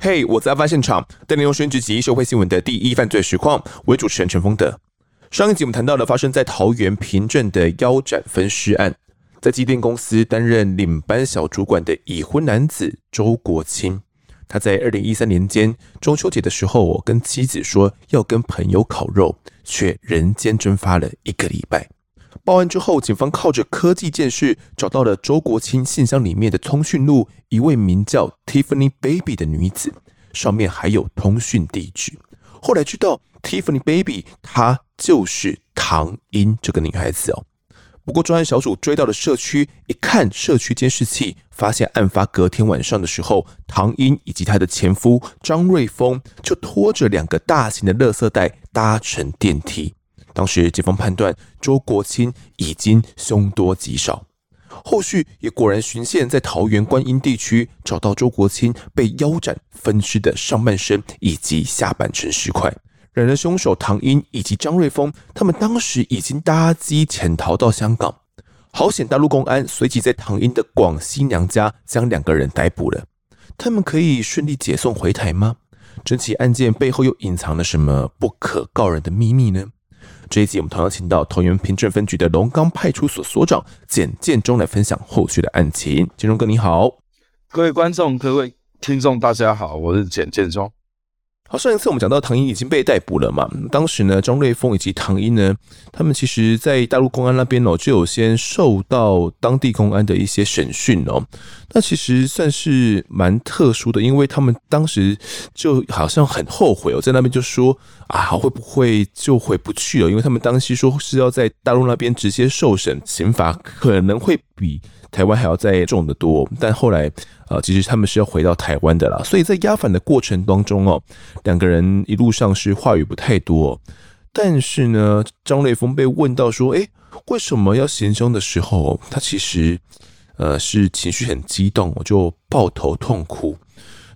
嘿我在案发现场，带您用声音直击社会新闻的第一犯罪实况。我是主持人陈丰德。上一集我们谈到了发生在桃园平镇的腰斩分尸案，在机电公司担任领班小主管的已婚男子周国清，他在二零一三年间中秋节的时候，我跟妻子说要跟朋友烤肉，却人间蒸发了一个礼拜。报案之后，警方靠着科技鉴识找到了周国清信箱里面的通讯录，一位名叫 Tiffany Baby 的女子，上面还有通讯地址。后来知道 Tiffany Baby 她就是唐英这个女孩子哦。不过专案小组追到了社区，一看社区监视器，发现案发隔天晚上的时候，唐英以及她的前夫张瑞峰就拖着两个大型的垃圾袋搭乘电梯。当时警方判断周国清已经凶多吉少，后续也果然循线在桃园观音地区找到周国清被腰斩分尸的上半身以及下半身尸块。然而凶手唐英以及张瑞峰，他们当时已经搭机潜逃到香港，好险大陆公安随即在唐英的广西娘家将两个人逮捕了。他们可以顺利解送回台吗？整起案件背后又隐藏了什么不可告人的秘密呢？这一集我们同样请到桃园平镇分局的龙岗派出所所长简建忠来分享后续的案情。建忠哥你好，各位观众、各位听众，大家好，我是简建忠。好，上一次我们讲到唐英已经被逮捕了嘛？当时呢，张瑞峰以及唐英呢，他们其实在大陆公安那边哦，就有先受到当地公安的一些审讯哦。那其实算是蛮特殊的，因为他们当时就好像很后悔哦，在那边就说啊，会不会就回不去了？因为他们当时说是要在大陆那边直接受审，刑罚可能会比台湾还要再重得多。但后来。啊，其实他们是要回到台湾的啦，所以在押返的过程当中哦，两个人一路上是话语不太多。但是呢，张瑞峰被问到说：“诶，为什么要行凶的时候，他其实呃是情绪很激动，我就抱头痛哭。”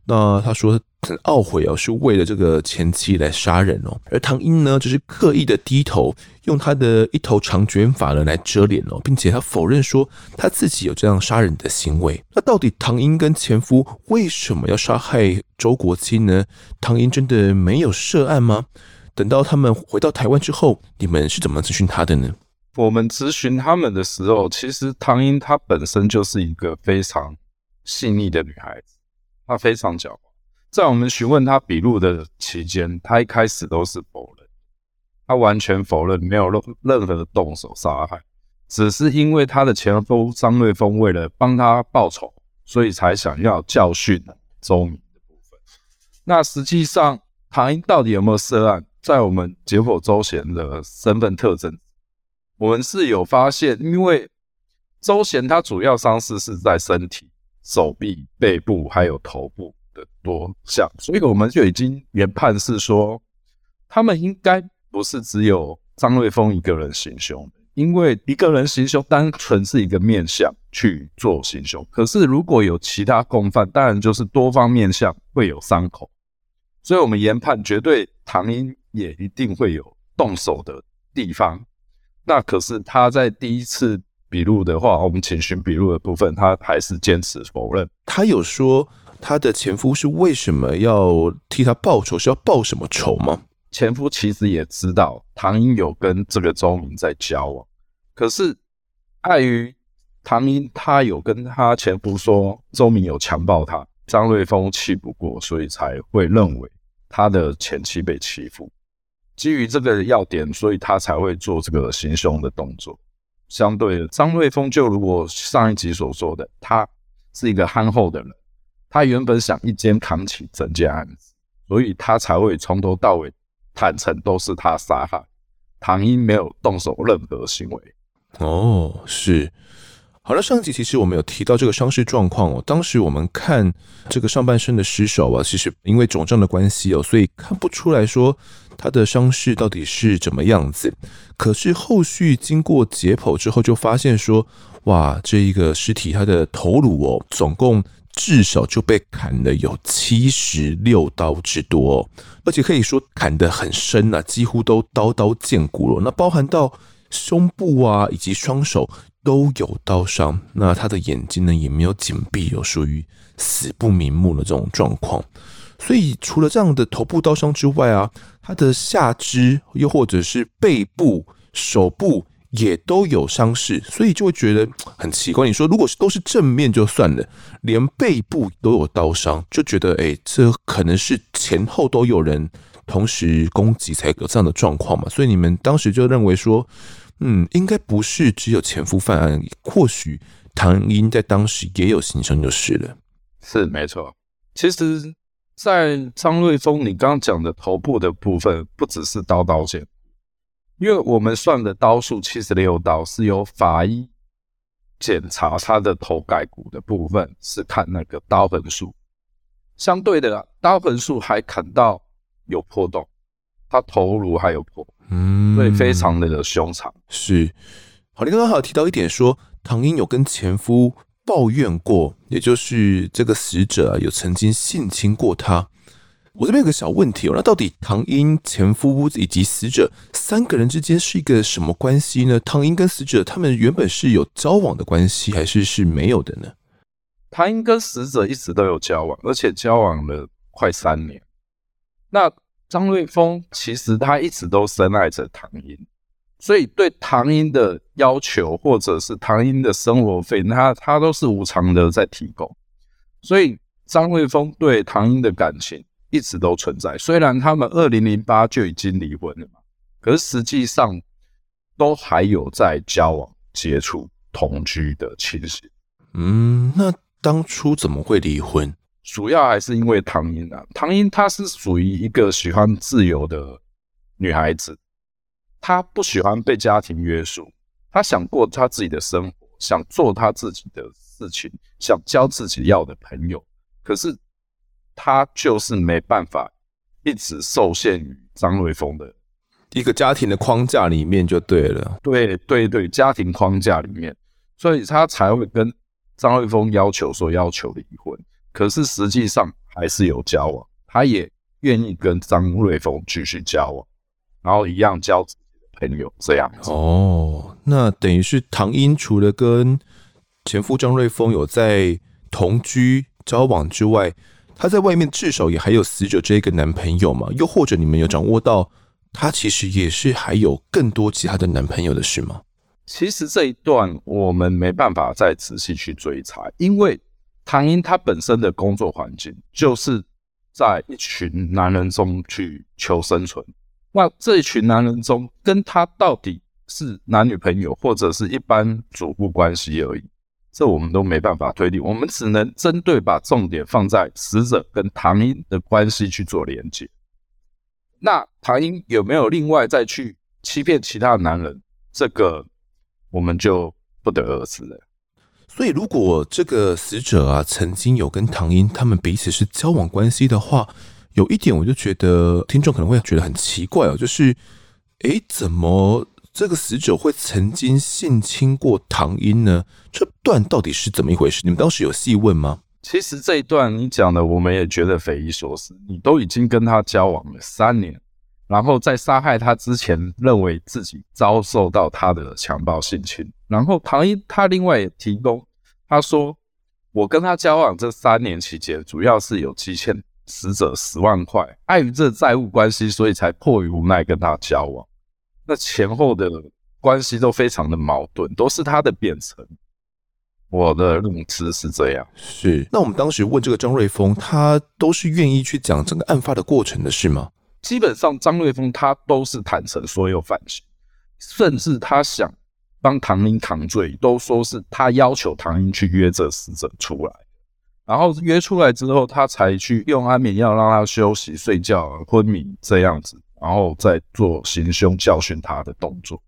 那他说。很懊悔哦，是为了这个前妻来杀人哦。而唐英呢，就是刻意的低头，用他的一头长卷发呢来遮脸哦，并且他否认说他自己有这样杀人的行为。那到底唐英跟前夫为什么要杀害周国清呢？唐英真的没有涉案吗？等到他们回到台湾之后，你们是怎么咨询他的呢？我们咨询他们的时候，其实唐英她本身就是一个非常细腻的女孩子，她非常狡猾。在我们询问他笔录的期间，他一开始都是否认，他完全否认没有任任何的动手杀害，只是因为他的前夫张瑞峰为了帮他报仇，所以才想要教训周明的部分。那实际上唐英到底有没有涉案？在我们解剖周贤的身份特征，我们是有发现，因为周贤他主要伤势是在身体、手臂、背部还有头部。多项，所以我们就已经研判是说，他们应该不是只有张瑞峰一个人行凶，因为一个人行凶单纯是一个面向去做行凶，可是如果有其他共犯，当然就是多方面向会有伤口，所以我们研判绝对唐英也一定会有动手的地方。那可是他在第一次笔录的话，我们请询笔录的部分，他还是坚持否认，他有说。他的前夫是为什么要替他报仇？是要报什么仇吗？前夫其实也知道唐英有跟这个周明在交往，可是碍于唐英他有跟他前夫说周明有强暴他，张瑞峰气不过，所以才会认为他的前妻被欺负。基于这个要点，所以他才会做这个行凶的动作。相对的，张瑞峰就如果上一集所说的，他是一个憨厚的人。他原本想一肩扛起整件案子，所以他才会从头到尾坦诚都是他杀害，唐英没有动手任何行为。哦，是。好了，上集其实我们有提到这个伤势状况哦。当时我们看这个上半身的尸首啊，其实因为肿胀的关系哦，所以看不出来说他的伤势到底是怎么样子。可是后续经过解剖之后，就发现说，哇，这一个尸体他的头颅哦，总共。至少就被砍了有七十六刀之多，而且可以说砍得很深啊，几乎都刀刀见骨了。那包含到胸部啊，以及双手都有刀伤，那他的眼睛呢也没有紧闭，有属于死不瞑目的这种状况。所以除了这样的头部刀伤之外啊，他的下肢又或者是背部、手部也都有伤势，所以就会觉得很奇怪。你说如果是都是正面就算了，连背部都有刀伤，就觉得哎，这可能是前后都有人同时攻击才有这样的状况嘛。所以你们当时就认为说。嗯，应该不是只有前夫犯案，或许唐英在当时也有行凶就是了。是没错，其实，在张瑞峰你刚刚讲的头部的部分，不只是刀刀剑，因为我们算的刀数七十六刀，是由法医检查他的头盖骨的部分，是看那个刀痕数，相对的刀痕数还砍到有破洞，他头颅还有破。嗯，所以，非常的凶残。是，好，你刚刚还有提到一点说，说唐英有跟前夫抱怨过，也就是这个死者啊，有曾经性侵过他。我这边有个小问题哦，那到底唐英前夫以及死者三个人之间是一个什么关系呢？唐英跟死者他们原本是有交往的关系，还是是没有的呢？唐英跟死者一直都有交往，而且交往了快三年。那张瑞峰其实他一直都深爱着唐英，所以对唐英的要求或者是唐英的生活费，他他都是无偿的在提供。所以张瑞峰对唐英的感情一直都存在。虽然他们二零零八就已经离婚了嘛，可是实际上都还有在交往、接触、同居的情形。嗯，那当初怎么会离婚？主要还是因为唐英啊，唐英她是属于一个喜欢自由的女孩子，她不喜欢被家庭约束，她想过她自己的生活，想做她自己的事情，想交自己要的朋友，可是她就是没办法一直受限于张瑞峰的一个家庭的框架里面就对了，对对对，家庭框架里面，所以他才会跟张瑞峰要求说要求离婚。可是实际上还是有交往，他也愿意跟张瑞峰继续交往，然后一样交自己的朋友这样子。哦，那等于是唐英除了跟前夫张瑞峰有在同居交往之外，他在外面至少也还有死者这一个男朋友嘛？又或者你们有掌握到他其实也是还有更多其他的男朋友的事吗？其实这一段我们没办法再仔细去追查，因为。唐英他本身的工作环境就是在一群男人中去求生存。那这一群男人中，跟他到底是男女朋友或者是一般主妇关系而已，这我们都没办法推定。我们只能针对把重点放在死者跟唐英的关系去做连接。那唐英有没有另外再去欺骗其他男人？这个我们就不得而知了。所以，如果这个死者啊曾经有跟唐英他们彼此是交往关系的话，有一点我就觉得听众可能会觉得很奇怪哦，就是，诶，怎么这个死者会曾经性侵过唐英呢？这段到底是怎么一回事？你们当时有细问吗？其实这一段你讲的，我们也觉得匪夷所思。你都已经跟他交往了三年，然后在杀害他之前，认为自己遭受到他的强暴性侵。然后唐英他另外也提供，他说：“我跟他交往这三年期间，主要是有积欠死者十万块，碍于这债务关系，所以才迫于无奈跟他交往。那前后的关系都非常的矛盾，都是他的辩称。我的认知是这样。是，那我们当时问这个张瑞峰，他都是愿意去讲整个案发的过程的是吗？基本上张瑞峰他都是坦诚所有犯行，甚至他想。”帮唐英扛罪，都说是他要求唐英去约这死者出来，然后约出来之后，他才去用安眠药让他休息、睡觉、昏迷这样子，然后再做行凶教训他的动作。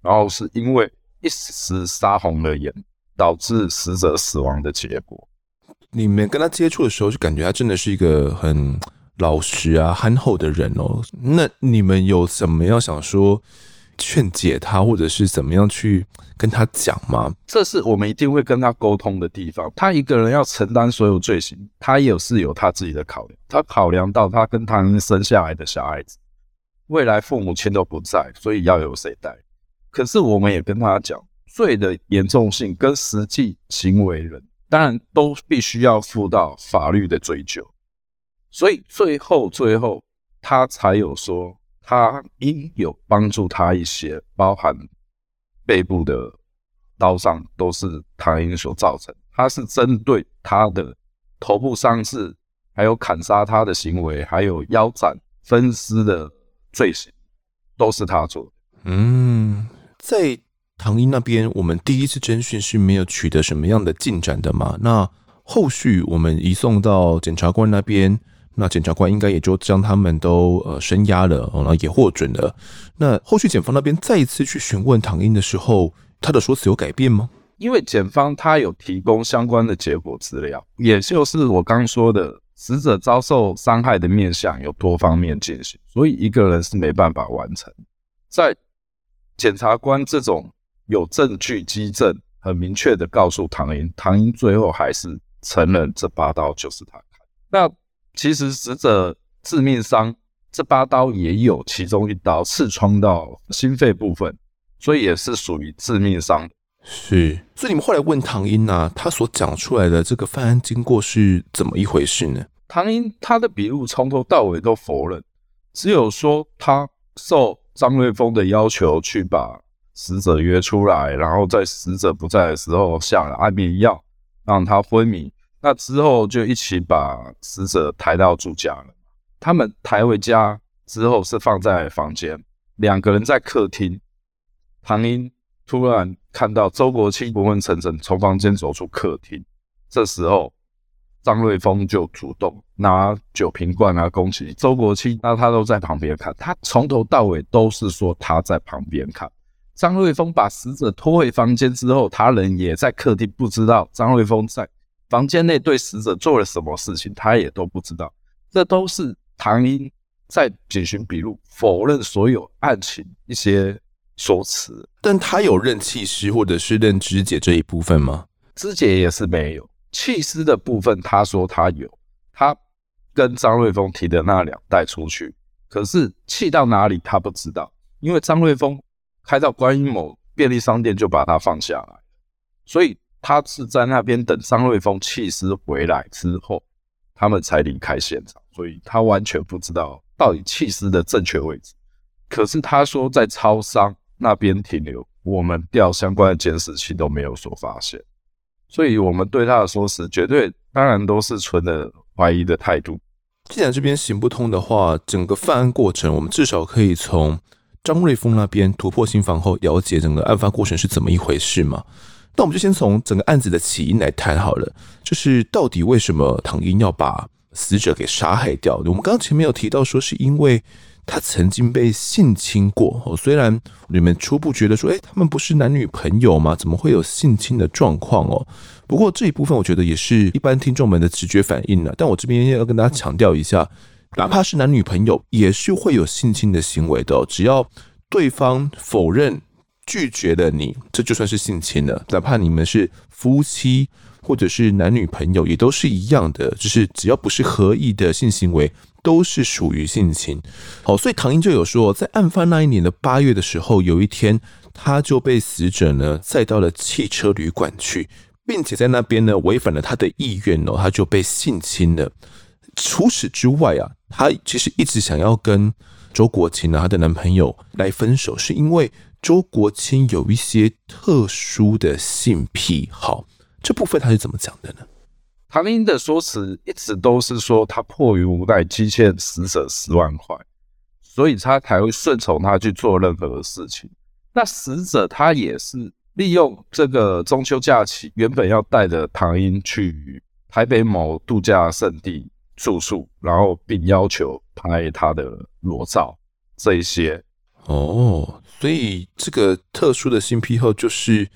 然后是因为一时杀红了眼，导致死者死亡的结果。你们跟他接触的时候，就感觉他真的是一个很老实啊、憨厚的人哦。那你们有什么要想说？劝解他，或者是怎么样去跟他讲吗？这是我们一定会跟他沟通的地方。他一个人要承担所有罪行，他也是有他自己的考量。他考量到他跟他生下来的小孩子，未来父母亲都不在，所以要由谁带？可是我们也跟他讲，罪的严重性跟实际行为人，当然都必须要负到法律的追究。所以最后最后，他才有说，他应有帮助他一些，包含背部的刀伤都是唐英所造成，他是针对他的头部伤势，还有砍杀他的行为，还有腰斩分尸的罪行，都是他做的。嗯，在唐英那边，我们第一次侦讯是没有取得什么样的进展的嘛？那后续我们移送到检察官那边。那检察官应该也就将他们都呃声押了，然后也获准了。那后续检方那边再一次去询问唐英的时候，他的说辞有改变吗？因为检方他有提供相关的结果资料，也就是我刚说的，死者遭受伤害的面向有多方面进行，所以一个人是没办法完成。在检察官这种有证据迹证很明确的告诉唐英，唐英最后还是承认这八刀就是他砍。那其实死者致命伤，这八刀也有其中一刀刺穿到心肺部分，所以也是属于致命伤。是，所以你们后来问唐英啊，他所讲出来的这个犯案经过是怎么一回事呢？唐英他的笔录从头到尾都否认，只有说他受张瑞峰的要求去把死者约出来，然后在死者不在的时候下了安眠药，让他昏迷。那之后就一起把死者抬到住家了。他们抬回家之后是放在房间，两个人在客厅。唐英突然看到周国清昏昏沉沉从房间走出客厅，这时候张瑞峰就主动拿酒瓶罐啊攻击周国清，那他都在旁边看，他从头到尾都是说他在旁边看。张瑞峰把死者拖回房间之后，他人也在客厅，不知道张瑞峰在。房间内对死者做了什么事情，他也都不知道。这都是唐英在警询笔录否认所有案情一些说辞。但他有认气师或者是认肢解这一部分吗？肢解也是没有，气师的部分他说他有，他跟张瑞峰提的那两袋出去，可是气到哪里他不知道，因为张瑞峰开到观音某便利商店就把他放下来，所以。他是在那边等张瑞峰弃尸回来之后，他们才离开现场，所以他完全不知道到底气师的正确位置。可是他说在超商那边停留，我们调相关的监视器都没有所发现，所以我们对他的说辞绝对当然都是存了怀疑的态度。既然这边行不通的话，整个犯案过程，我们至少可以从张瑞峰那边突破心房后，了解整个案发过程是怎么一回事嘛？那我们就先从整个案子的起因来谈好了，就是到底为什么唐英要把死者给杀害掉？我们刚刚前面有提到说，是因为他曾经被性侵过。哦，虽然你们初步觉得说，诶，他们不是男女朋友吗？怎么会有性侵的状况哦？不过这一部分我觉得也是一般听众们的直觉反应了。但我这边要跟大家强调一下，哪怕是男女朋友，也是会有性侵的行为的。只要对方否认。拒绝了你，这就算是性侵了。哪怕你们是夫妻或者是男女朋友，也都是一样的。就是只要不是合意的性行为，都是属于性侵。好，所以唐英就有说，在案发那一年的八月的时候，有一天他就被死者呢载到了汽车旅馆去，并且在那边呢违反了他的意愿哦，他就被性侵了。除此之外啊，他其实一直想要跟周国清啊，她的男朋友来分手，是因为。周国清有一些特殊的性癖好，这部分他是怎么讲的呢？唐英的说辞一直都是说他迫于无奈，积欠死者十万块，所以他才会顺从他去做任何的事情。那死者他也是利用这个中秋假期，原本要带着唐英去台北某度假胜地住宿，然后并要求拍他的裸照这一些。哦。所以这个特殊的性癖好就是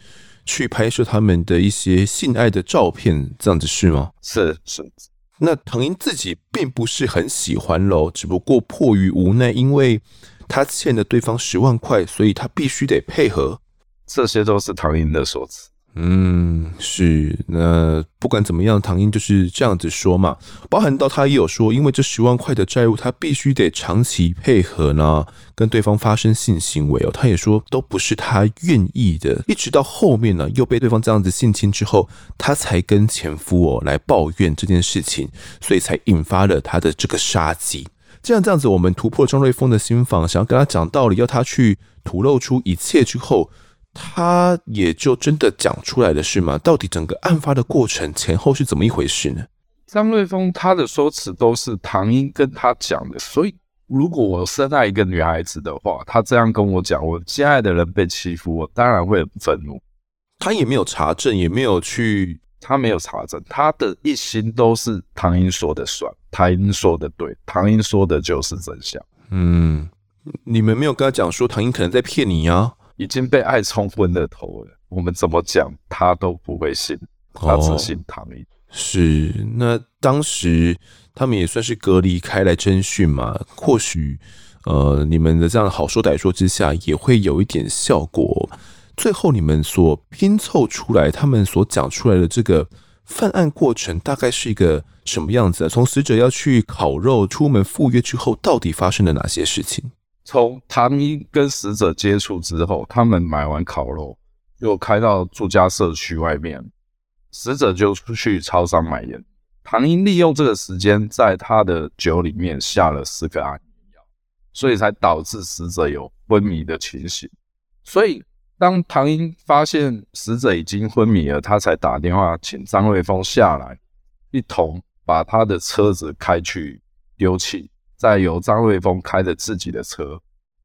去拍摄他们的一些性爱的照片，这样子是吗？是是。那唐英自己并不是很喜欢喽，只不过迫于无奈，因为他欠了对方十万块，所以他必须得配合。这些都是唐英的说辞。嗯，是。那不管怎么样，唐英就是这样子说嘛。包含到他也有说，因为这十万块的债务，他必须得长期配合呢，跟对方发生性行为哦。他也说都不是他愿意的，一直到后面呢，又被对方这样子性侵之后，他才跟前夫哦来抱怨这件事情，所以才引发了他的这个杀机。这样这样子，我们突破张瑞峰的心防，想要跟他讲道理，要他去吐露出一切之后。他也就真的讲出来了，是吗？到底整个案发的过程前后是怎么一回事呢？张瑞峰他的说辞都是唐英跟他讲的，所以如果我深爱一个女孩子的话，他这样跟我讲，我心爱的人被欺负，我当然会很愤怒。他也没有查证，也没有去，他没有查证，他的一心都是唐英说的算，唐英说的对，唐英说的就是真相。嗯，你们没有跟他讲说唐英可能在骗你啊？已经被爱冲昏了头了，我们怎么讲他都不会信，他只信唐英。哦，是，那当时他们也算是隔离开来侦讯嘛，或许呃你们的这样好说歹说之下也会有一点效果。最后你们所拼凑出来，他们所讲出来的这个犯案过程大概是一个什么样子啊？从死者要去烤肉、出门赴约之后，到底发生了哪些事情？从唐英跟死者接触之后，他们买完烤肉，又开到住家社区外面，死者就出去超商买烟。唐英利用这个时间，在他的酒里面下了四个安眠药，所以才导致死者有昏迷的情形。所以，当唐英发现死者已经昏迷了，他才打电话请张瑞峰下来，一同把他的车子开去丢弃。再由张瑞峰开着自己的车，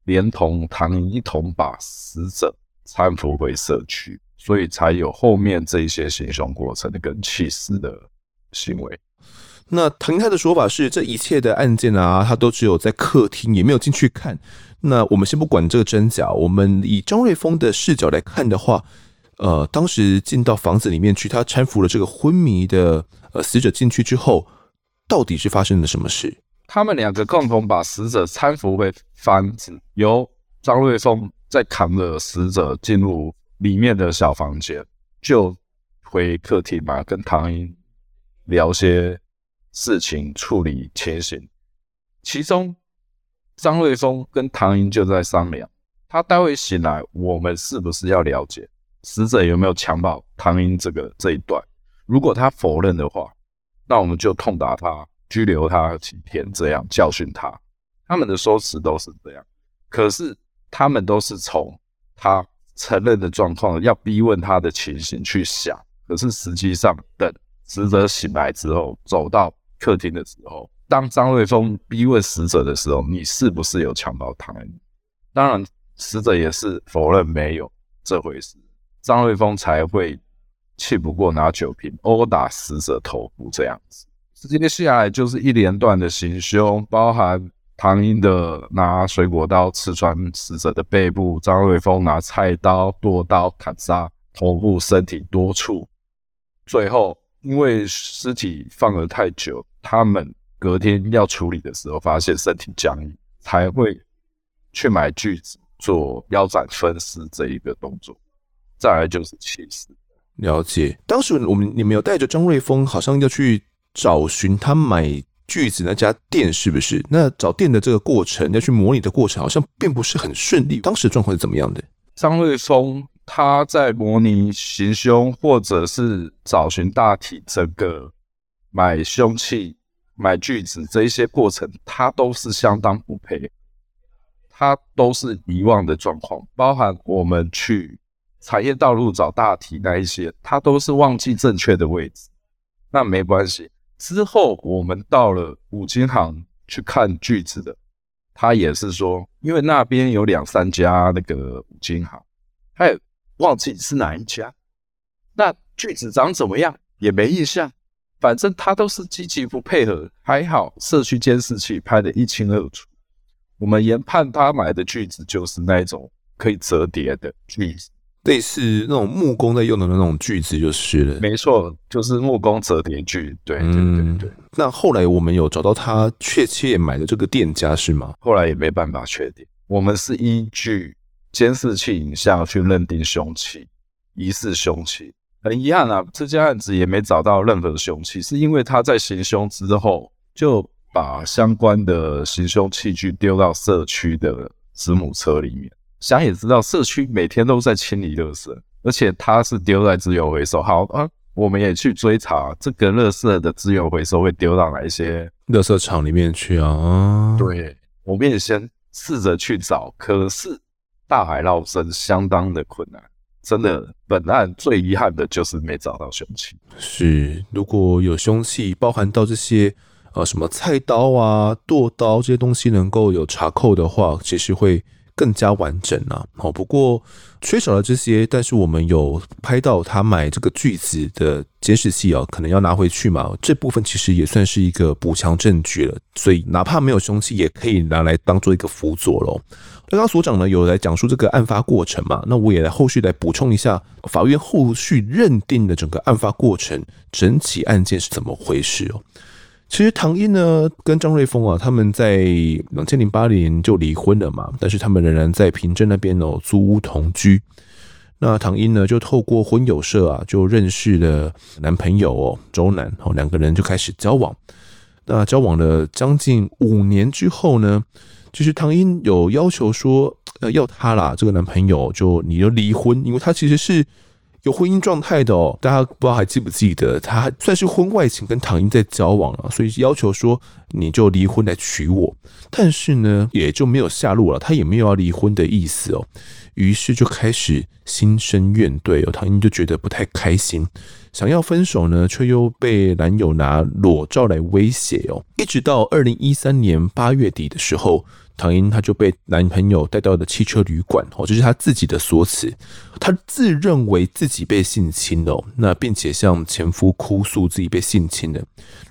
连同唐英一同把死者搀扶回社区，所以才有后面这一些行凶过程跟弃尸的行为。那唐英他的说法是，这一切的案件啊，他都只有在客厅，也没有进去看。那我们先不管这个真假，我们以张瑞峰的视角来看的话，呃，当时进到房子里面去，他搀扶了这个昏迷的呃死者进去之后，到底是发生了什么事？他们两个共同把死者搀扶回房子，由张瑞丰再扛着死者进入里面的小房间，就回客厅嘛，跟唐英聊些事情，处理情形。其中，张瑞丰跟唐英就在商量，他待会醒来，我们是不是要了解死者有没有强暴唐英这个这一段？如果他否认的话，那我们就痛打他。拘留他几天，这样教训他。他们的说辞都是这样，可是他们都是从他承认的状况，要逼问他的情形去想。可是实际上，等死者醒来之后，走到客厅的时候，当张瑞峰逼问死者的时候，你是不是有强暴唐英？当然，死者也是否认没有这回事。张瑞峰才会气不过，拿酒瓶殴打死者头部这样子。接下来就是一连段的行凶，包含唐英的拿水果刀刺穿死者的背部，张瑞峰拿菜刀剁刀砍杀头部、身体多处。最后，因为尸体放了太久，他们隔天要处理的时候，发现身体僵硬，才会去买锯子做腰斩分尸这一个动作。再来就是弃尸。了解，当时我们你们有带着张瑞峰，好像要去。找寻他买锯子那家店是不是？那找店的这个过程，要去模拟的过程，好像并不是很顺利。当时状况是怎么样的？张瑞峰他在模拟行凶，或者是找寻大体整个买凶器、买锯子这一些过程，他都是相当不配，他都是遗忘的状况。包含我们去产业道路找大体那一些，他都是忘记正确的位置。那没关系。之后，我们到了五金行去看锯子的，他也是说，因为那边有两三家那个五金行，他也忘记是哪一家。那锯子长怎么样也没印象，反正他都是积极不配合。还好社区监视器拍得一清二楚，我们研判他买的锯子就是那种可以折叠的锯子。类似那种木工在用的那种锯子就是了，没错，就是木工折叠锯。对对对对。那后来我们有找到他确切买的这个店家是吗？后来也没办法确定，我们是依据监视器影像去认定凶器，疑似凶器。很遗憾啊，这件案子也没找到任何的凶器，是因为他在行凶之后就把相关的行凶器具丢到社区的子母车里面。想也知道，社区每天都在清理垃圾，而且它是丢在资源回收。好啊，我们也去追查这个垃圾的资源回收会丢到哪一些垃圾场里面去啊？对，我们也先试着去找，可是大海捞针，相当的困难。真的，本案最遗憾的就是没找到凶器。是，如果有凶器，包含到这些呃什么菜刀啊、剁刀这些东西，能够有查扣的话，其实会更加完整啊。好，不过缺少了这些，但是我们有拍到他买这个锯子的监视器啊，可能要拿回去嘛。这部分其实也算是一个补强证据了，所以哪怕没有凶器，也可以拿来当做一个辅佐喽。刚刚所长呢有来讲述这个案发过程嘛？那我也来后续来补充一下，法院后续认定的整个案发过程，整起案件是怎么回事哦？其实唐英呢跟张瑞峰啊，他们在两千零八年就离婚了嘛，但是他们仍然在平镇那边哦租屋同居。那唐英呢就透过婚友社啊，就认识了男朋友哦周南哦，两个人就开始交往。那交往了将近五年之后呢？其实唐英有要求说，呃，要他啦，这个男朋友就你就离婚，因为他其实是有婚姻状态的哦。大家不知道还记不记得，他算是婚外情跟唐英在交往了，所以要求说你就离婚来娶我。但是呢，也就没有下落了，他也没有要离婚的意思哦。于是就开始心生怨怼哦，唐英就觉得不太开心，想要分手呢，却又被男友拿裸照来威胁哦。一直到二零一三年八月底的时候，唐英她就被男朋友带到了汽车旅馆哦，这是她自己的说辞，她自认为自己被性侵了，那并且向前夫哭诉自己被性侵了，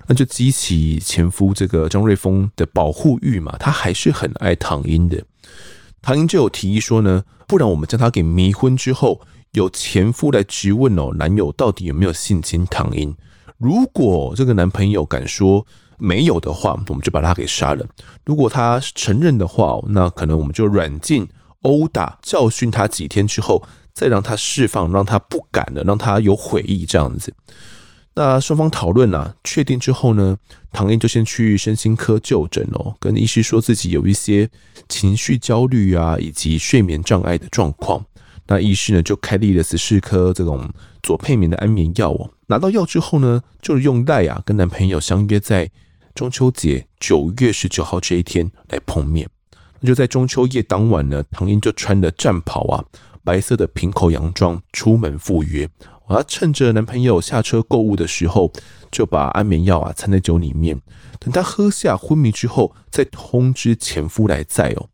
那就激起前夫这个张瑞峰的保护欲嘛，他还是很爱唐英的。唐英就有提议说呢，不然我们将他给迷昏之后，由前夫来质问哦，男友到底有没有性侵唐英？如果这个男朋友敢说没有的话，我们就把他给杀了；如果他承认的话，那可能我们就软禁、殴打、教训他几天之后，再让他释放，让他不敢了，让他有悔意这样子。那双方讨论啊，确定之后呢，唐英就先去身心科就诊哦，跟医师说自己有一些情绪焦虑啊，以及睡眠障碍的状况。那医师呢就开立了十四颗这种左沛眠的安眠药哦。拿到药之后呢，就用赖啊跟男朋友相约在中秋节九月十九号这一天来碰面。那就在中秋夜当晚呢，唐英就穿着战袍啊，白色的平口洋装出门赴约。她趁着男朋友下车购物的时候，就把安眠药啊掺在酒里面，等她喝下昏迷之后，再通知前夫来载哦。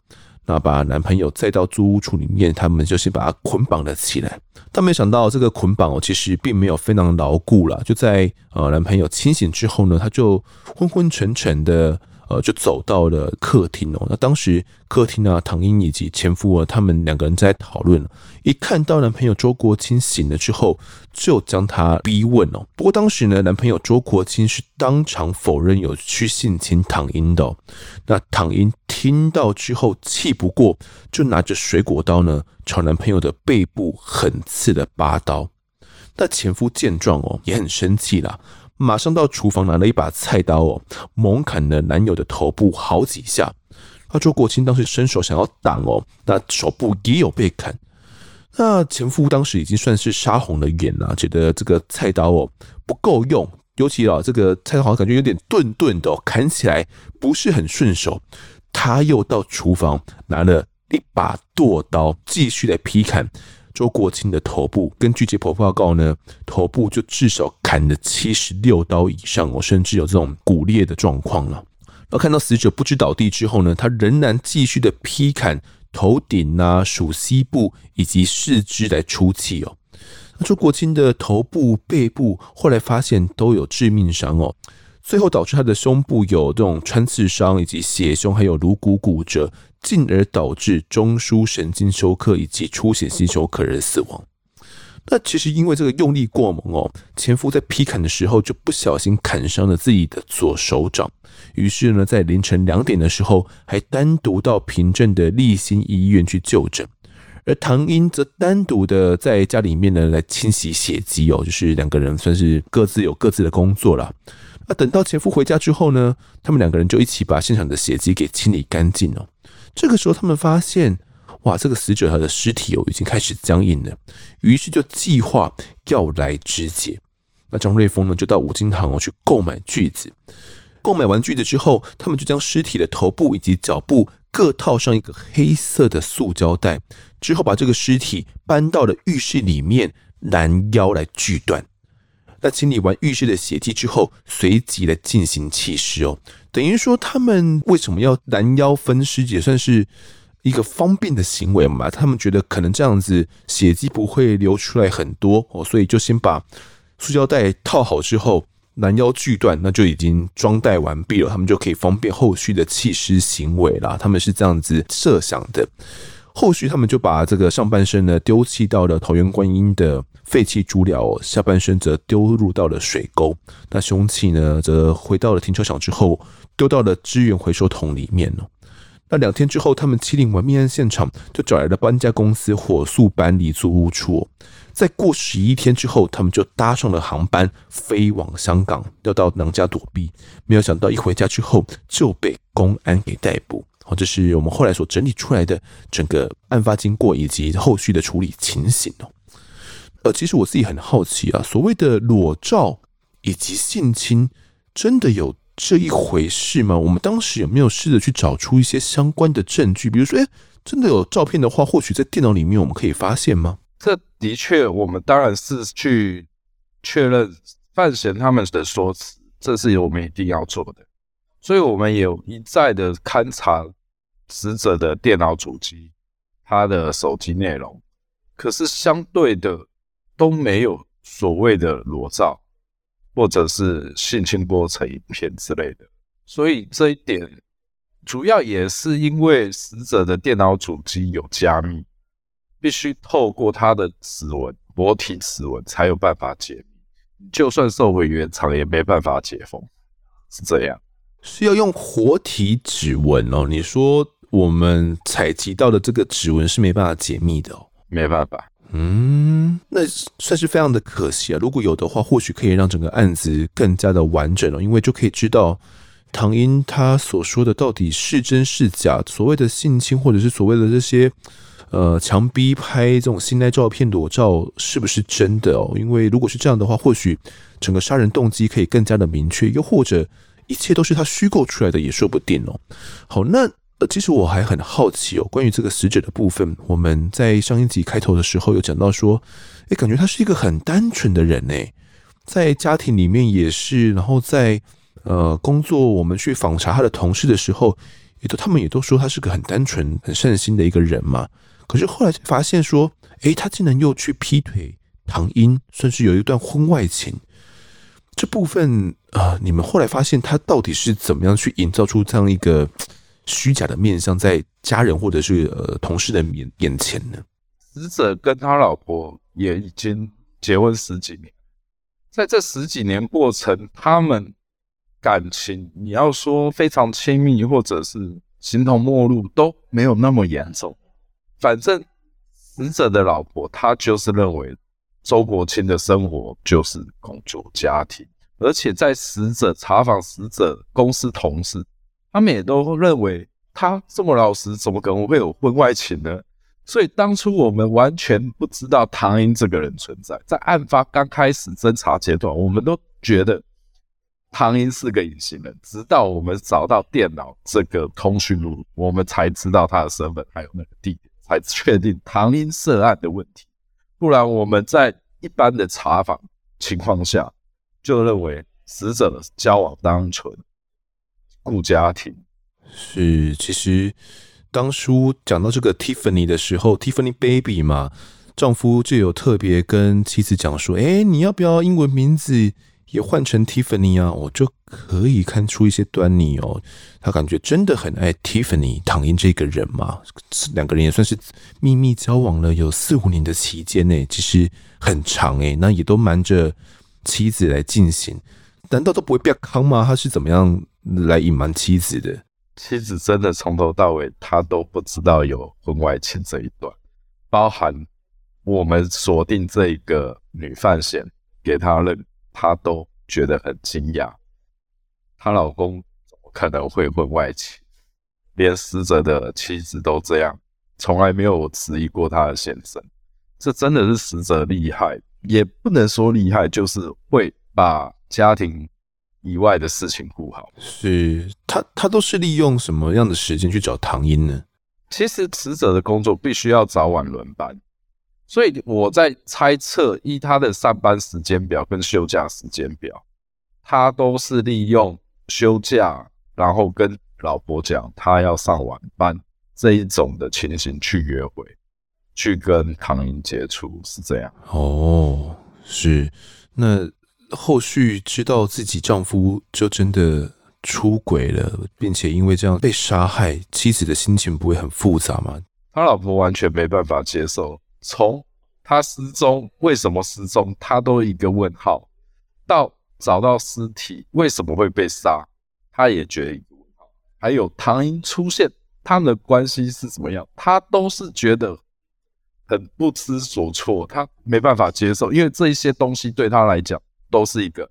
那把男朋友载到租屋处里面，他们就先把他捆绑了起来。但没想到这个捆绑哦，其实并没有非常牢固了。就在呃男朋友清醒之后呢，他就昏昏沉沉的。呃，就走到了客厅哦。那当时客厅啊，唐英以及前夫啊，他们两个人在讨论。一看到男朋友周国清醒了之后，就将他逼问哦。不过当时呢，男朋友周国清是当场否认有去性侵唐英的。那唐英听到之后气不过，就拿着水果刀呢，朝男朋友的背部狠刺了八刀。那前夫见状哦，也很生气啦。马上到厨房拿了一把菜刀哦，猛砍了男友的头部好几下。他周国清当时伸手想要挡哦，那手部也有被砍。那前夫当时已经算是杀红了眼了，觉得这个菜刀哦不够用，尤其啊这个菜刀好像感觉有点钝钝的，砍起来不是很顺手。他又到厨房拿了一把剁刀，继续来劈砍。周国清的头部，根据解剖报告呢，头部就至少砍了七十六刀以上哦，甚至有这种骨裂的状况了。然后看到死者不知倒地之后呢，他仍然继续的劈砍头顶啊、属膝部以及四肢来出气哦。那周国清的头部、背部后来发现都有致命伤哦。最后导致他的胸部有这种穿刺伤，以及血胸，还有颅骨骨折，进而导致中枢神经休克以及出血性休克而死亡。那其实因为这个用力过猛哦，前夫在劈砍的时候就不小心砍伤了自己的左手掌，于是呢，在凌晨两点的时候，还单独到平镇的立新医院去就诊。而唐英则单独的在家里面呢来清洗血迹哦，就是两个人算是各自有各自的工作了。那等到前夫回家之后呢，他们两个人就一起把现场的血迹给清理干净了。这个时候，他们发现，哇，这个死者他的尸体哦已经开始僵硬了，于是就计划要来肢解。那张瑞峰呢，就到五金行哦去购买锯子。购买完锯子之后，他们就将尸体的头部以及脚部各套上一个黑色的塑胶袋，之后把这个尸体搬到了浴室里面拦腰来锯断。那清理完浴室的血迹之后，随即来进行弃尸哦。等于说，他们为什么要拦腰分尸，也算是一个方便的行为嘛？他们觉得可能这样子血迹不会流出来很多哦，所以就先把塑胶袋套好之后，拦腰锯断，那就已经装袋完毕了。他们就可以方便后续的弃尸行为啦。他们是这样子设想的。后续他们就把这个上半身呢丢弃到了桃园观音的废弃猪寮，下半身则丢入到了水沟。那凶器呢则回到了停车场之后，丢到了资源回收桶里面哦。那两天之后，他们清理完命案现场，就找来了搬家公司，火速搬离租屋处。在过十一天之后，他们就搭上了航班飞往香港，要到娘家躲避。没有想到一回家之后就被公安给逮捕。好，这是我们后来所整理出来的整个案发经过以及后续的处理情形哦。呃，其实我自己很好奇啊，所谓的裸照以及性侵，真的有这一回事吗？我们当时有没有试着去找出一些相关的证据？比如说，诶，真的有照片的话，或许在电脑里面我们可以发现吗？这的确，我们当然是去确认范闲他们的说辞，这是我们一定要做的。所以我们也有一再的勘察死者的电脑主机，他的手机内容，可是相对的都没有所谓的裸照，或者是性侵过程影片之类的。所以这一点主要也是因为死者的电脑主机有加密，必须透过他的指纹、活体指纹才有办法解密，就算收回原厂也没办法解封，是这样。是要用活体指纹哦？你说我们采集到的这个指纹是没办法解密的哦？没办法，嗯，那算是非常的可惜啊。如果有的话，或许可以让整个案子更加的完整哦，因为就可以知道唐英他所说的到底是真是假，所谓的性侵或者是所谓的这些呃强逼拍这种性爱照片裸照是不是真的哦？因为如果是这样的话，或许整个杀人动机可以更加的明确，又或者。一切都是他虚构出来的，也说不定哦。好，那呃，其实我还很好奇哦，关于这个死者的部分，我们在上一集开头的时候有讲到说，诶，感觉他是一个很单纯的人呢，在家庭里面也是，然后在呃工作，我们去访查他的同事的时候，也都他们也都说他是个很单纯、很善心的一个人嘛。可是后来发现说，诶，他竟然又去劈腿唐英，算是有一段婚外情。这部分啊、呃，你们后来发现他到底是怎么样去营造出这样一个虚假的面相，在家人或者是呃同事的眼眼前呢？死者跟他老婆也已经结婚十几年，在这十几年过程，他们感情你要说非常亲密，或者是形同陌路，都没有那么严重。反正死者的老婆，她就是认为。周国清的生活就是工作家庭，而且在死者查访死者公司同事，他们也都认为他这么老实，怎么可能会有婚外情呢？所以当初我们完全不知道唐英这个人存在，在案发刚开始侦查阶段，我们都觉得唐英是个隐形人，直到我们找到电脑这个通讯录，我们才知道他的身份还有那个地点，才确定唐英涉案的问题。不然我们在一般的查访情况下，就认为死者的交往单纯，顾家庭。是，其实当初讲到这个 Tiffany 的时候，Tiffany Baby 嘛，丈夫就有特别跟妻子讲说：“哎，你要不要英文名字？”也换成 Tiffany 啊，我就可以看出一些端倪哦。他感觉真的很爱 Tiffany 唐英这个人嘛，两个人也算是秘密交往了有四五年的期间呢，其实很长诶。那也都瞒着妻子来进行，难道都不会变康吗？他是怎么样来隐瞒妻子的？妻子真的从头到尾他都不知道有婚外情这一段，包含我们锁定这个女犯嫌给她认，她都觉得很惊讶。她老公怎么可能会婚外情？连死者的妻子都这样，从来没有质疑过她的先生。这真的是死者厉害，也不能说厉害，就是会把家庭以外的事情顾好。是他，他都是利用什么样的时间去找唐英呢？其实死者的工作必须要早晚轮班，所以我在猜测，依他的上班时间表跟休假时间表，他都是利用休假，然后跟老婆讲他要上晚班这一种的情形去约会，去跟唐英接触，是这样。哦，是。那后续知道自己丈夫就真的出轨了，并且因为这样被杀害，妻子的心情不会很复杂吗？他老婆完全没办法接受，从他失踪，为什么失踪，他都一个问号，到找到尸体，为什么会被杀，他也觉得一个问号。还有唐英出现，他们的关系是怎么样，他都是觉得很不知所措，他没办法接受，因为这一些东西对他来讲都是一个。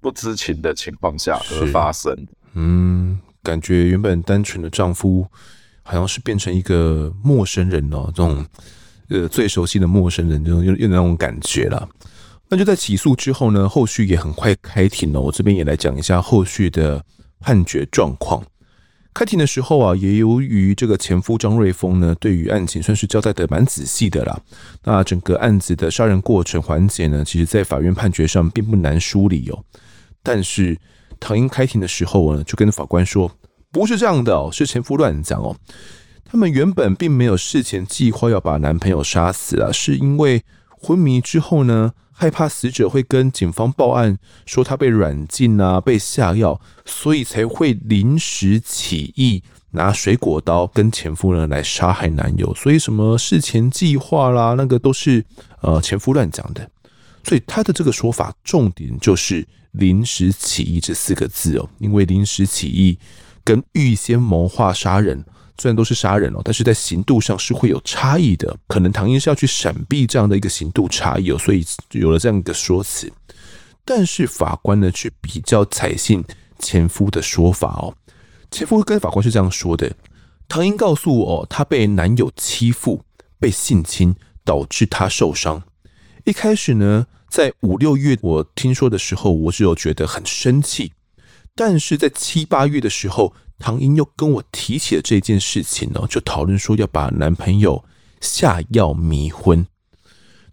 不知情的情况下而发生。嗯，感觉原本单纯的丈夫，好像是变成一个陌生人哦，这种呃最熟悉的陌生人，这种有有那种感觉了。那就在起诉之后呢，后续也很快开庭了。我这边也来讲一下后续的判决状况。开庭的时候啊，也由于这个前夫张瑞峰呢，对于案情算是交代的蛮仔细的啦。那整个案子的杀人过程环节呢，其实在法院判决上并不难梳理哦。但是唐英开庭的时候呢，就跟法官说：“不是这样的哦，是前夫乱讲哦。他们原本并没有事前计划要把男朋友杀死啊，是因为昏迷之后呢，害怕死者会跟警方报案说他被软禁啊，被下药，所以才会临时起意拿水果刀跟前夫呢来杀害男友。所以什么事前计划啦，那个都是呃前夫乱讲的。所以他的这个说法重点就是。”临时起意这四个字哦，因为临时起意跟预先谋划杀人虽然都是杀人哦，但是在刑度上是会有差异的。可能唐英是要去闪避这样的一个刑度差异哦，所以有了这样一个说辞。但是法官呢，却比较采信前夫的说法哦。前夫跟法官是这样说的：唐英告诉我，她被男友欺负、被性侵，导致她受伤。一开始呢。在五六月我听说的时候，我只有觉得很生气，但是在七八月的时候，唐英又跟我提起了这件事情呢，就讨论说要把男朋友下药迷昏。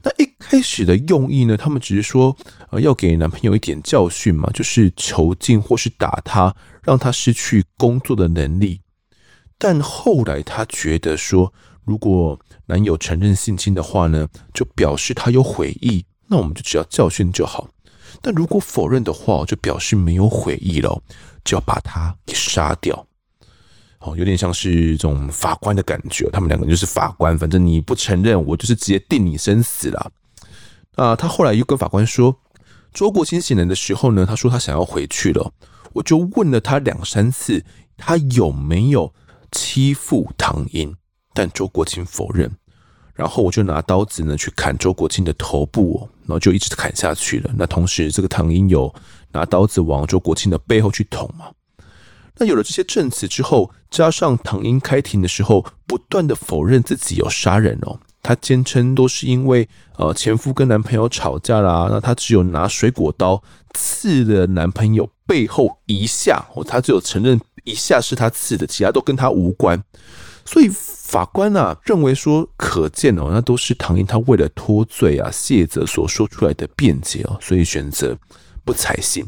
那一开始的用意呢，他们只是说呃要给男朋友一点教训嘛，就是囚禁或是打他，让他失去工作的能力。但后来他觉得说，如果男友承认性侵的话呢，就表示他有悔意。那我们就只要教训就好，但如果否认的话，就表示没有悔意了，就要把他给杀掉。哦，有点像是这种法官的感觉，他们两个就是法官，反正你不承认，我就是直接定你生死了。啊，他后来又跟法官说，周国清醒来的时候呢，他说他想要回去了，我就问了他两三次，他有没有欺负唐英，但周国清否认。然后我就拿刀子呢去砍周国清的头部，然后就一直砍下去了。那同时，这个唐英有拿刀子往周国庆的背后去捅嘛。那有了这些证词之后，加上唐英开庭的时候不断的否认自己有杀人哦，她坚称都是因为呃前夫跟男朋友吵架啦，那她只有拿水果刀刺了男朋友背后一下哦，她只有承认一下是她刺的，其他都跟她无关。所以法官啊认为说，可见哦，那都是唐英他为了脱罪啊卸责所说出来的辩解哦，所以选择不采信。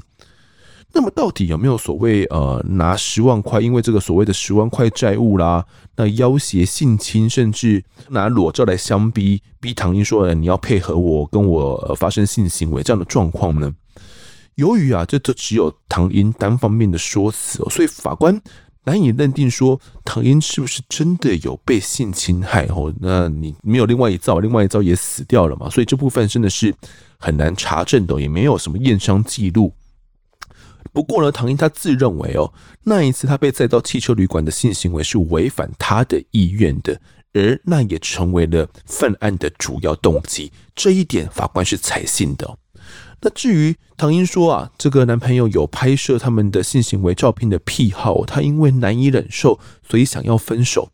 那么到底有没有所谓呃拿十万块，因为这个所谓的十万块债务啦，那要挟性侵，甚至拿裸照来相逼，逼唐英说，你要配合我跟我发生性行为这样的状况呢？由于啊这这只有唐英单方面的说辞哦，所以法官。难以认定说唐英是不是真的有被性侵害哦？那你没有另外一遭，另外一遭也死掉了嘛？所以这部分真的是很难查证的，也没有什么验伤记录。不过呢，唐英他自认为哦，那一次他被载到汽车旅馆的性行为是违反他的意愿的，而那也成为了犯案的主要动机。这一点法官是采信的。那至于唐英说啊，这个男朋友有拍摄他们的性行为照片的癖好，他因为难以忍受，所以想要分手。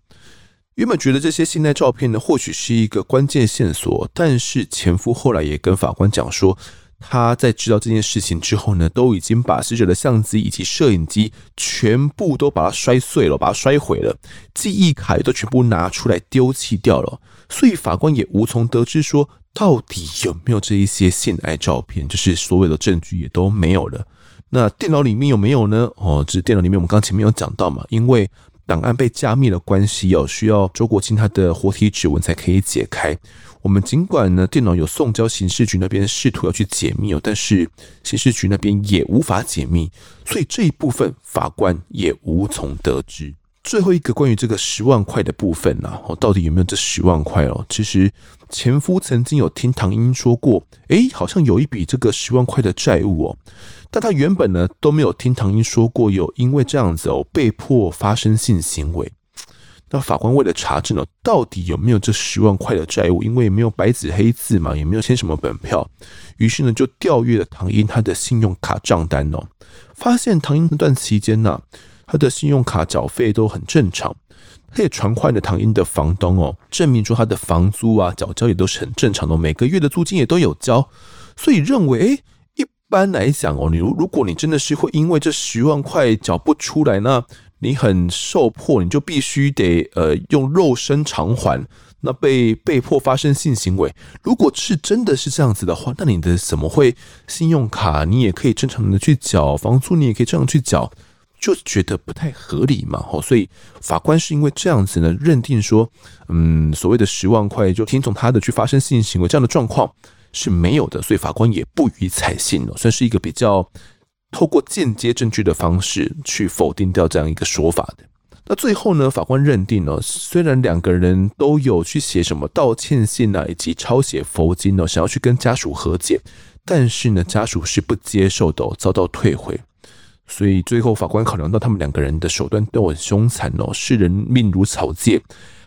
原本觉得这些性爱照片呢，或许是一个关键线索，但是前夫后来也跟法官讲说，他在知道这件事情之后呢，都已经把死者的相机以及摄影机全部都把它摔碎了，把它摔毁了，记忆卡也都全部拿出来丢弃掉了，所以法官也无从得知说。到底有没有这一些性爱照片？就是所有的证据也都没有了。那电脑里面有没有呢？哦，这电脑里面我们刚前面有讲到嘛，因为档案被加密的关系哦，需要周国清他的活体指纹才可以解开。我们尽管呢，电脑有送交刑事局那边试图要去解密哦，但是刑事局那边也无法解密，所以这一部分法官也无从得知。最后一个关于这个十万块的部分呢，哦，到底有没有这十万块哦？其实前夫曾经有听唐英说过，诶，好像有一笔这个十万块的债务哦，但他原本呢都没有听唐英说过有因为这样子哦被迫发生性行为。那法官为了查证哦，到底有没有这十万块的债务，因为没有白纸黑字嘛，也没有签什么本票，于是呢就调阅了唐英他的信用卡账单哦，发现唐英那段期间呢。他的信用卡缴费都很正常，他也传唤了唐英的房东哦，证明说他的房租啊缴交也都是很正常的，每个月的租金也都有交，所以认为，诶，一般来讲哦，你如如果你真的是会因为这十万块缴不出来，那你很受迫，你就必须得呃用肉身偿还，那被被迫发生性行为。如果是真的是这样子的话，那你的怎么会信用卡你也可以正常的去缴，房租你也可以这样去缴？就觉得不太合理嘛，吼，所以法官是因为这样子呢，认定说，嗯，所谓的十万块就听从他的去发生性行为这样的状况是没有的，所以法官也不予采信了，算是一个比较透过间接证据的方式去否定掉这样一个说法的。那最后呢，法官认定呢，虽然两个人都有去写什么道歉信啊，以及抄写佛经呢，想要去跟家属和解，但是呢，家属是不接受的，遭到退回。所以最后，法官考量到他们两个人的手段都很凶残哦，视人命如草芥，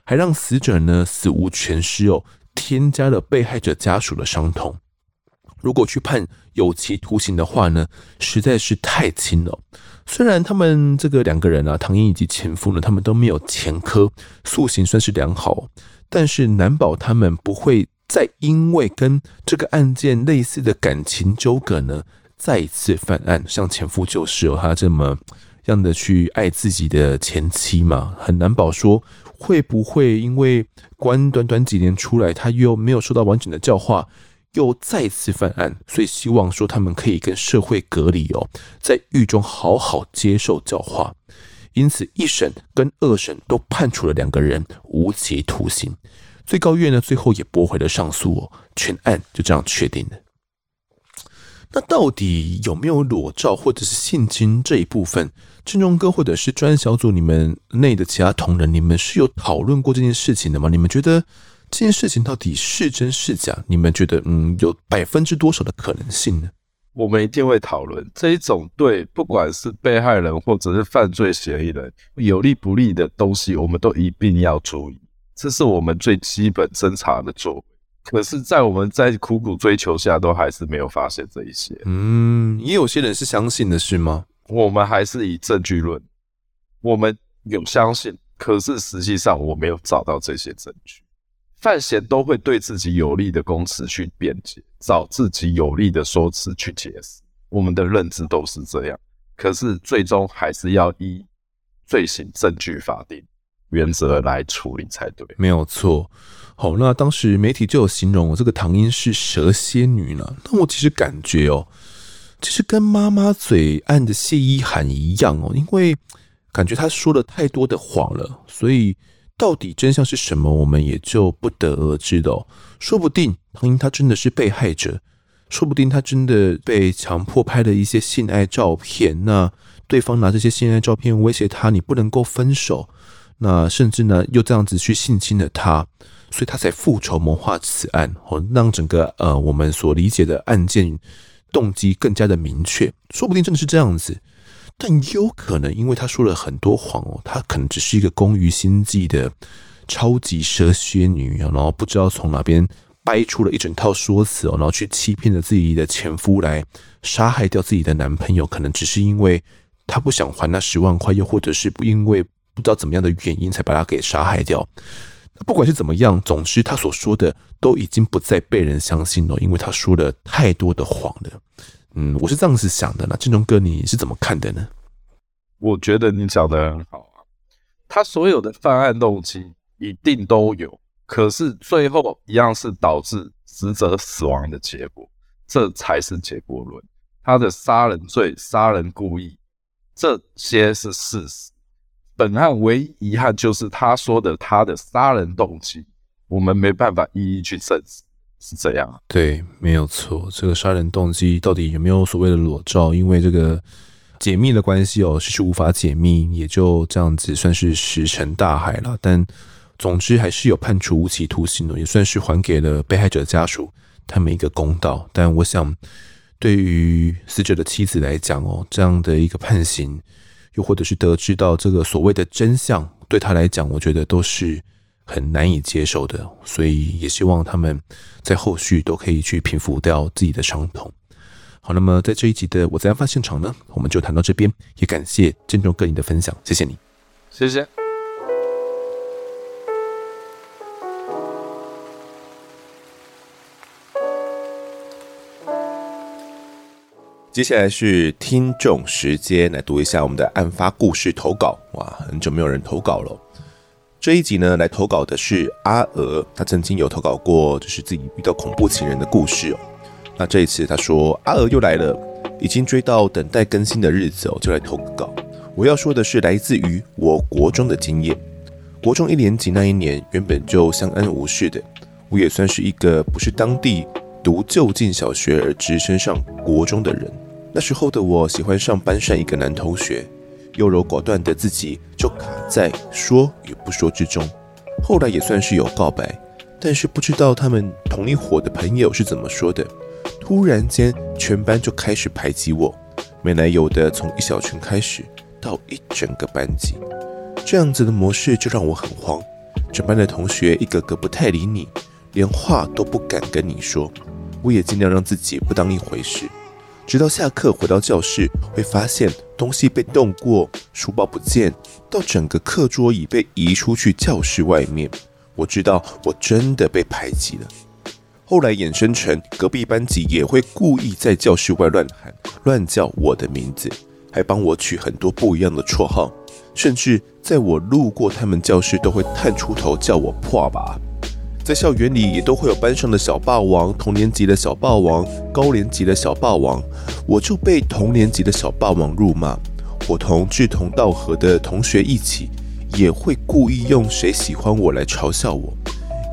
还让死者呢死无全尸哦，添加了被害者家属的伤痛。如果去判有期徒刑的话呢，实在是太轻了。虽然他们这个两个人啊，唐英以及前夫呢，他们都没有前科，素行算是良好，但是难保他们不会再因为跟这个案件类似的感情纠葛呢。再次犯案，像前夫就是有他这么样的去爱自己的前妻嘛，很难保说会不会因为关短短几年出来，他又没有受到完整的教化，又再次犯案，所以希望说他们可以跟社会隔离哦，在狱中好好接受教化。因此一审跟二审都判处了两个人无期徒刑，最高院呢最后也驳回了上诉哦，全案就这样确定了。那到底有没有裸照或者是性侵这一部分？政中哥或者是专案小组你们内的其他同仁，你们是有讨论过这件事情的吗？你们觉得这件事情到底是真是假？你们觉得嗯，有百分之多少的可能性呢？我们一定会讨论这一种对不管是被害人或者是犯罪嫌疑人有利不利的东西，我们都一定要注意，这是我们最基本侦查的作。可是，在我们在苦苦追求下，都还是没有发现这一些。嗯，也有些人是相信的，是吗？我们还是以证据论。我们有相信，可是实际上我没有找到这些证据。范闲都会对自己有利的供词去辩解，找自己有利的说辞去解释。我们的认知都是这样。可是最终还是要依罪行证据法定原则来处理才对。没有错。好，那当时媒体就有形容我这个唐英是蛇蝎女呢。那我其实感觉哦，其实跟妈妈嘴案的谢依涵一样哦，因为感觉她说了太多的谎了，所以到底真相是什么，我们也就不得而知的。说不定唐英她真的是被害者，说不定她真的被强迫拍了一些性爱照片，那对方拿这些性爱照片威胁她，你不能够分手，那甚至呢又这样子去性侵了她。所以他才复仇谋划此案，哦，让整个呃我们所理解的案件动机更加的明确。说不定真的是这样子，但有可能因为他说了很多谎哦，他可能只是一个工于心计的超级蛇蝎女，然后不知道从哪边掰出了一整套说辞哦，然后去欺骗着自己的前夫来杀害掉自己的男朋友，可能只是因为他不想还那十万块，又或者是不因为不知道怎么样的原因才把他给杀害掉。不管是怎么样，总之他所说的都已经不再被人相信了，因为他说了太多的谎了。嗯，我是这样子想的呢。建中哥，你是怎么看的呢？我觉得你讲得很好啊。他所有的犯案动机一定都有，可是最后一样是导致死者死亡的结果，这才是结果论。他的杀人罪、杀人故意，这些是事实。本案唯一遗憾就是他说的他的杀人动机，我们没办法一一去证实，是这样。对，没有错。这个杀人动机到底有没有所谓的裸照？因为这个解密的关系哦，是无法解密，也就这样子算是石沉大海了。但总之还是有判处无期徒刑的，也算是还给了被害者家属他们一个公道。但我想，对于死者的妻子来讲哦，这样的一个判刑。又或者是得知到这个所谓的真相，对他来讲，我觉得都是很难以接受的，所以也希望他们在后续都可以去平复掉自己的伤痛。好，那么在这一集的我在案发现场呢，我们就谈到这边，也感谢郑重哥你的分享，谢谢你，谢谢。接下来是听众时间，来读一下我们的案发故事投稿。哇，很久没有人投稿了。这一集呢，来投稿的是阿娥，她曾经有投稿过，就是自己遇到恐怖情人的故事哦。那这一次她说，阿娥又来了，已经追到等待更新的日子哦，就来投稿。我要说的是来自于我国中的经验。国中一年级那一年，原本就相安无事的，我也算是一个不是当地。读就近小学而直升上国中的人，那时候的我喜欢上班上一个男同学，优柔寡断的自己就卡在说与不说之中。后来也算是有告白，但是不知道他们同一伙的朋友是怎么说的。突然间，全班就开始排挤我，没来由的从一小群开始到一整个班级，这样子的模式就让我很慌。整班的同学一个个不太理你，连话都不敢跟你说。我也尽量让自己不当一回事，直到下课回到教室，会发现东西被动过，书包不见，到整个课桌椅被移出去教室外面。我知道我真的被排挤了。后来衍生成隔壁班级也会故意在教室外乱喊、乱叫我的名字，还帮我取很多不一样的绰号，甚至在我路过他们教室都会探出头叫我破吧。在校园里也都会有班上的小霸王，同年级的小霸王，高年级的小霸王，我就被同年级的小霸王辱骂。伙同志同道合的同学一起，也会故意用谁喜欢我来嘲笑我，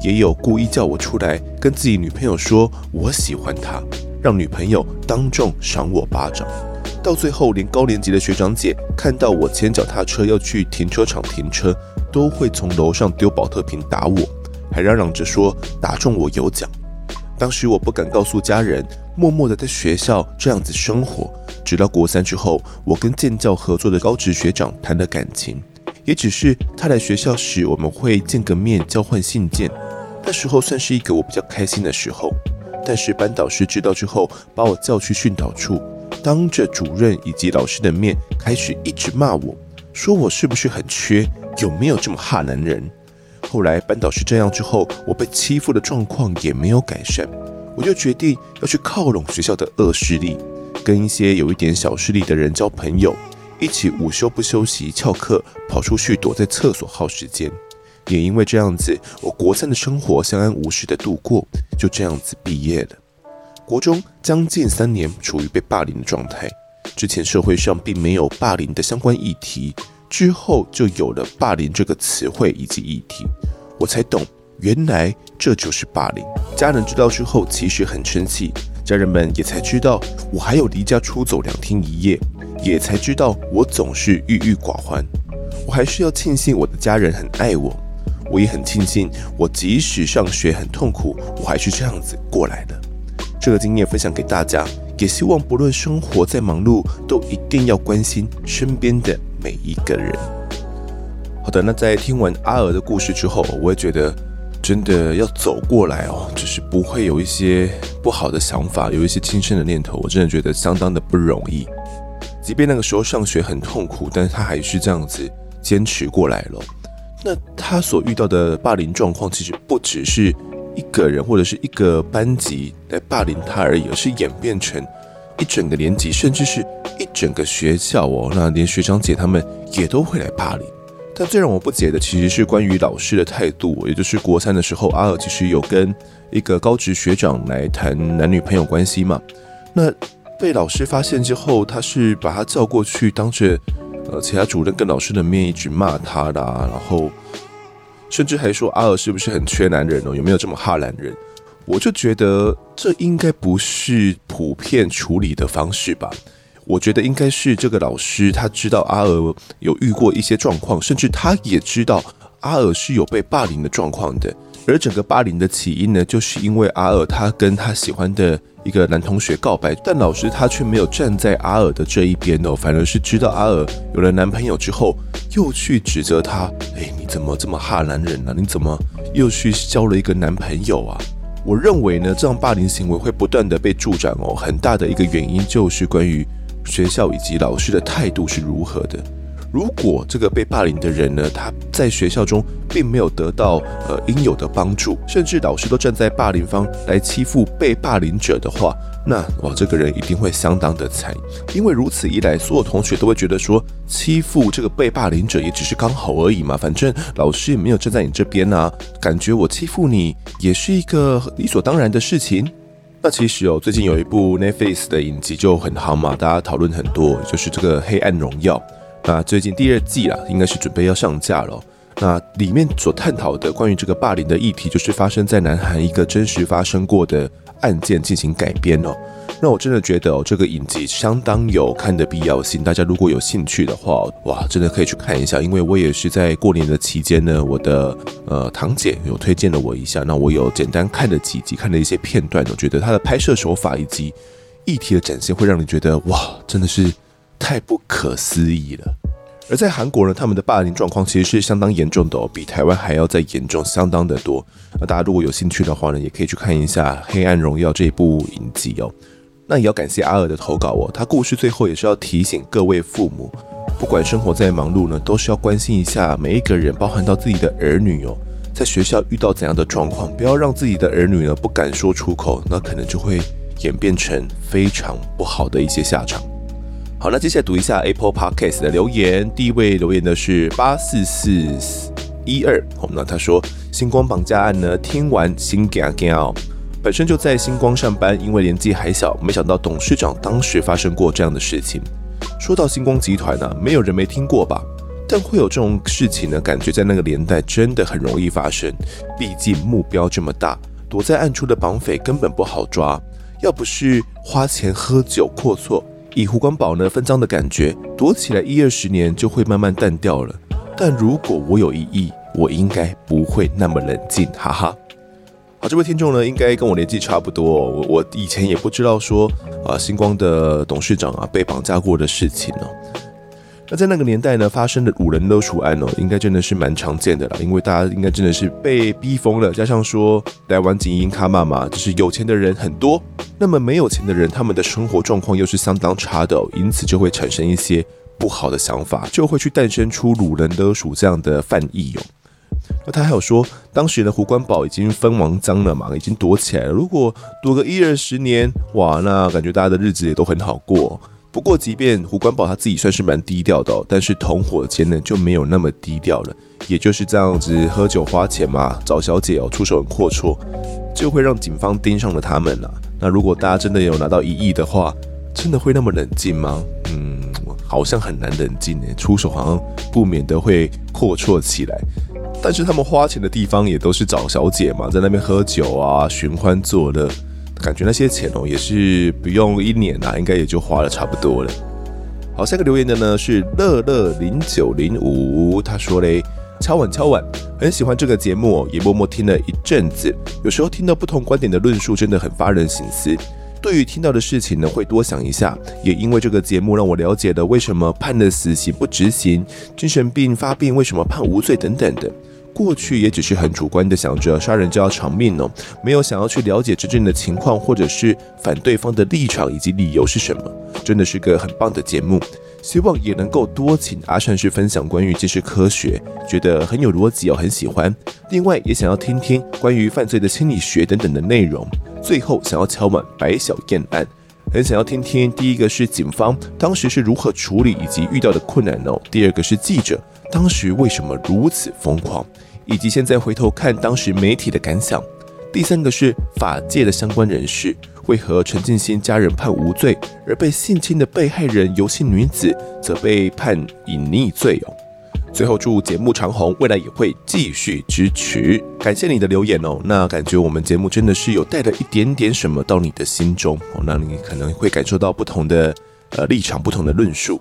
也有故意叫我出来跟自己女朋友说我喜欢她，让女朋友当众赏我巴掌。到最后，连高年级的学长姐看到我牵脚踏车要去停车场停车，都会从楼上丢保特瓶打我。还嚷嚷着说打中我有奖。当时我不敢告诉家人，默默的在学校这样子生活。直到国三之后，我跟建教合作的高职学长谈了感情，也只是他来学校时我们会见个面，交换信件。那时候算是一个我比较开心的时候。但是班导师知道之后，把我叫去训导处，当着主任以及老师的面，开始一直骂我，说我是不是很缺，有没有这么哈男人。后来班导师这样之后，我被欺负的状况也没有改善，我就决定要去靠拢学校的恶势力，跟一些有一点小势力的人交朋友，一起午休不休息翘课跑出去躲在厕所耗时间。也因为这样子，我国三的生活相安无事的度过，就这样子毕业了。国中将近三年处于被霸凌的状态，之前社会上并没有霸凌的相关议题。之后就有了霸凌这个词汇以及议题，我才懂，原来这就是霸凌。家人知道之后，其实很生气。家人们也才知道，我还有离家出走两天一夜，也才知道我总是郁郁寡欢。我还是要庆幸我的家人很爱我，我也很庆幸，我即使上学很痛苦，我还是这样子过来的。这个经验分享给大家，也希望不论生活再忙碌，都一定要关心身边的。每一个人。好的，那在听完阿娥的故事之后，我也觉得真的要走过来哦，就是不会有一些不好的想法，有一些轻生的念头，我真的觉得相当的不容易。即便那个时候上学很痛苦，但是他还是这样子坚持过来了。那他所遇到的霸凌状况，其实不只是一个人或者是一个班级来霸凌他而已，而是演变成一整个年级，甚至是一整个学校哦。那连学长姐他们也都会来霸凌。但最让我不解的，其实是关于老师的态度。也就是国三的时候，阿尔其实有跟一个高职学长来谈男女朋友关系嘛。那被老师发现之后，他是把他叫过去，当着呃其他主任跟老师的面一直骂他的，然后甚至还说阿尔是不是很缺男人哦？有没有这么哈男人？我就觉得这应该不是普遍处理的方式吧。我觉得应该是这个老师，他知道阿尔有遇过一些状况，甚至他也知道阿尔是有被霸凌的状况的。而整个霸凌的起因呢，就是因为阿尔他跟他喜欢的一个男同学告白，但老师他却没有站在阿尔的这一边哦，反而是知道阿尔有了男朋友之后，又去指责他，哎，你怎么这么哈男人呢？你怎么又去交了一个男朋友啊？我认为呢，这样霸凌行为会不断的被助长哦，很大的一个原因就是关于。学校以及老师的态度是如何的？如果这个被霸凌的人呢，他在学校中并没有得到呃应有的帮助，甚至老师都站在霸凌方来欺负被霸凌者的话，那哇，这个人一定会相当的惨。因为如此一来，所有同学都会觉得说，欺负这个被霸凌者也只是刚好而已嘛，反正老师也没有站在你这边啊，感觉我欺负你也是一个理所当然的事情。那其实哦，最近有一部 Netflix 的影集就很好嘛，大家讨论很多，就是这个《黑暗荣耀》。那最近第二季啦，应该是准备要上架了。那里面所探讨的关于这个霸凌的议题，就是发生在南韩一个真实发生过的案件进行改编哦。那我真的觉得哦，这个影集相当有看的必要性。大家如果有兴趣的话，哇，真的可以去看一下。因为我也是在过年的期间呢，我的呃堂姐有推荐了我一下，那我有简单看了几集，看了一些片段，我觉得它的拍摄手法以及议题的展现，会让你觉得哇，真的是太不可思议了。而在韩国呢，他们的霸凌状况其实是相当严重的哦，比台湾还要再严重相当的多。那大家如果有兴趣的话呢，也可以去看一下《黑暗荣耀》这一部影集哦。那也要感谢阿尔的投稿哦，他故事最后也是要提醒各位父母，不管生活再忙碌呢，都是要关心一下每一个人，包含到自己的儿女哦，在学校遇到怎样的状况，不要让自己的儿女呢不敢说出口，那可能就会演变成非常不好的一些下场。好，那接下来读一下 Apple Podcast 的留言，第一位留言的是八四四一二，那他说星光绑架案呢，听完心惊惊。本身就在星光上班，因为年纪还小，没想到董事长当时发生过这样的事情。说到星光集团呢、没有人没听过吧？但会有这种事情呢，感觉在那个年代真的很容易发生。毕竟目标这么大，躲在暗处的绑匪根本不好抓。要不是花钱喝酒阔绰，以胡光宝呢分赃的感觉，躲起来一二十年就会慢慢淡掉了。但如果我有异议，我应该不会那么冷静，哈哈。好，这位听众呢，应该跟我年纪差不多。我我以前也不知道说啊，星光的董事长啊被绑架过的事情呢。那在那个年代呢，发生的掳人勒赎案哦，应该真的是蛮常见的啦。因为大家应该真的是被逼疯了，加上说台湾精英卡妈妈，就是有钱的人很多，那么没有钱的人，他们的生活状况又是相当差的，因此就会产生一些不好的想法，就会去诞生出掳人勒赎这样的犯意哦。那他还有说，当时的胡关宝已经分王赃了嘛，已经躲起来了。如果躲个一二十年，哇，那感觉大家的日子也都很好过。不过，即便胡关宝他自己算是蛮低调的，但是同伙间呢就没有那么低调了。也就是这样子，喝酒花钱嘛，找小姐哦，出手很阔绰，就会让警方盯上了他们了。那如果大家真的有拿到一亿的话，真的会那么冷静吗？嗯，好像很难冷静诶，出手好像不免得会阔绰起来。但是他们花钱的地方也都是找小姐嘛，在那边喝酒啊，寻欢作乐，感觉那些钱哦也是不用一年啊，应该也就花了差不多了。好，下个留言的呢是乐乐零九零五，他说嘞，敲碗敲碗，很喜欢这个节目，也默默听了一阵子，有时候听到不同观点的论述，真的很发人省思。对于听到的事情呢，会多想一下。也因为这个节目，让我了解了为什么判了死刑不执行，精神病发病为什么判无罪等等的。过去也只是很主观的想着杀人就要偿命哦，没有想要去了解真正的情况，或者是反对方的立场以及理由是什么。真的是个很棒的节目，希望也能够多请阿善师分享关于这些科学，觉得很有逻辑哦，很喜欢。另外也想要听听关于犯罪的心理学等等的内容。最后想要敲碗白小燕案，很想要听听第一个是警方当时是如何处理以及遇到的困难哦，第二个是记者当时为什么如此疯狂。以及现在回头看当时媒体的感想，第三个是法界的相关人士，为何陈进兴家人判无罪，而被性侵的被害人游姓女子则被判隐匿罪哦？最后祝节目长红，未来也会继续支持，感谢你的留言哦。那感觉我们节目真的是有带了一点点什么到你的心中哦，那你可能会感受到不同的呃立场，不同的论述。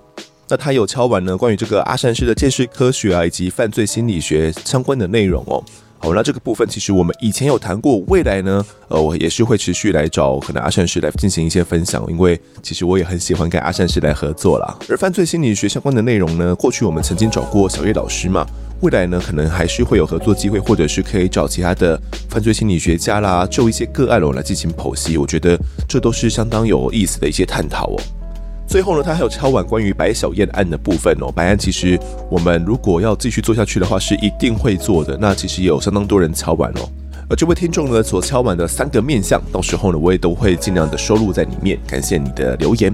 那他有敲完呢，关于这个阿善师的鉴识科学啊，以及犯罪心理学相关的内容哦。好，那这个部分其实我们以前有谈过，未来呢，呃，我也是会持续来找可能阿善师来进行一些分享，因为其实我也很喜欢跟阿善师来合作啦。而犯罪心理学相关的内容呢，过去我们曾经找过小叶老师嘛，未来呢，可能还是会有合作机会，或者是可以找其他的犯罪心理学家啦，就一些个案哦来进行剖析，我觉得这都是相当有意思的一些探讨哦。最后呢，他还有敲碗关于白小燕案的部分哦。白案其实我们如果要继续做下去的话，是一定会做的。那其实也有相当多人敲碗哦。而这位听众呢所敲碗的三个面相，到时候呢我也都会尽量的收录在里面。感谢你的留言。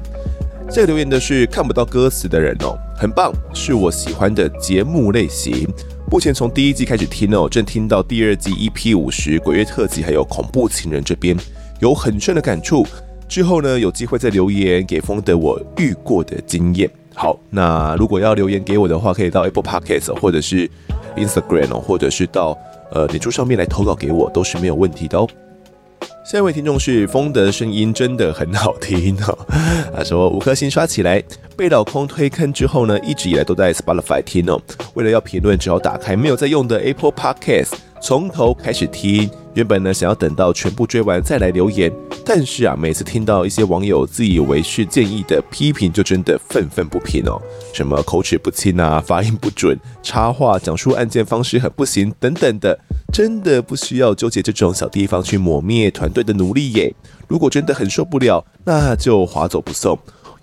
这个留言的是看不到歌词的人哦，很棒，是我喜欢的节目类型。目前从第一季开始听哦，正听到第二季 EP 五十鬼月特辑，还有恐怖情人这边有很深的感触。之后呢，有机会再留言给丰德我遇过的经验。好，那如果要留言给我的话，可以到 Apple Podcast 或者是 Instagram 或者是到呃脸书上面来投稿给我，都是没有问题的哦。下一位听众是丰德，声音真的很好听哦。他说五颗星刷起来，被老公推坑之后呢，一直以来都在 Spotify 听哦。为了要评论，只好打开没有在用的 Apple Podcast，从头开始听。原本呢，想要等到全部追完再来留言，但是啊，每次听到一些网友自以为是建议的批评，就真的愤愤不平哦。什么口齿不清啊，发音不准，插话讲述案件方式很不行等等的，真的不需要纠结这种小地方去抹灭团队的努力耶。如果真的很受不了，那就划走不送。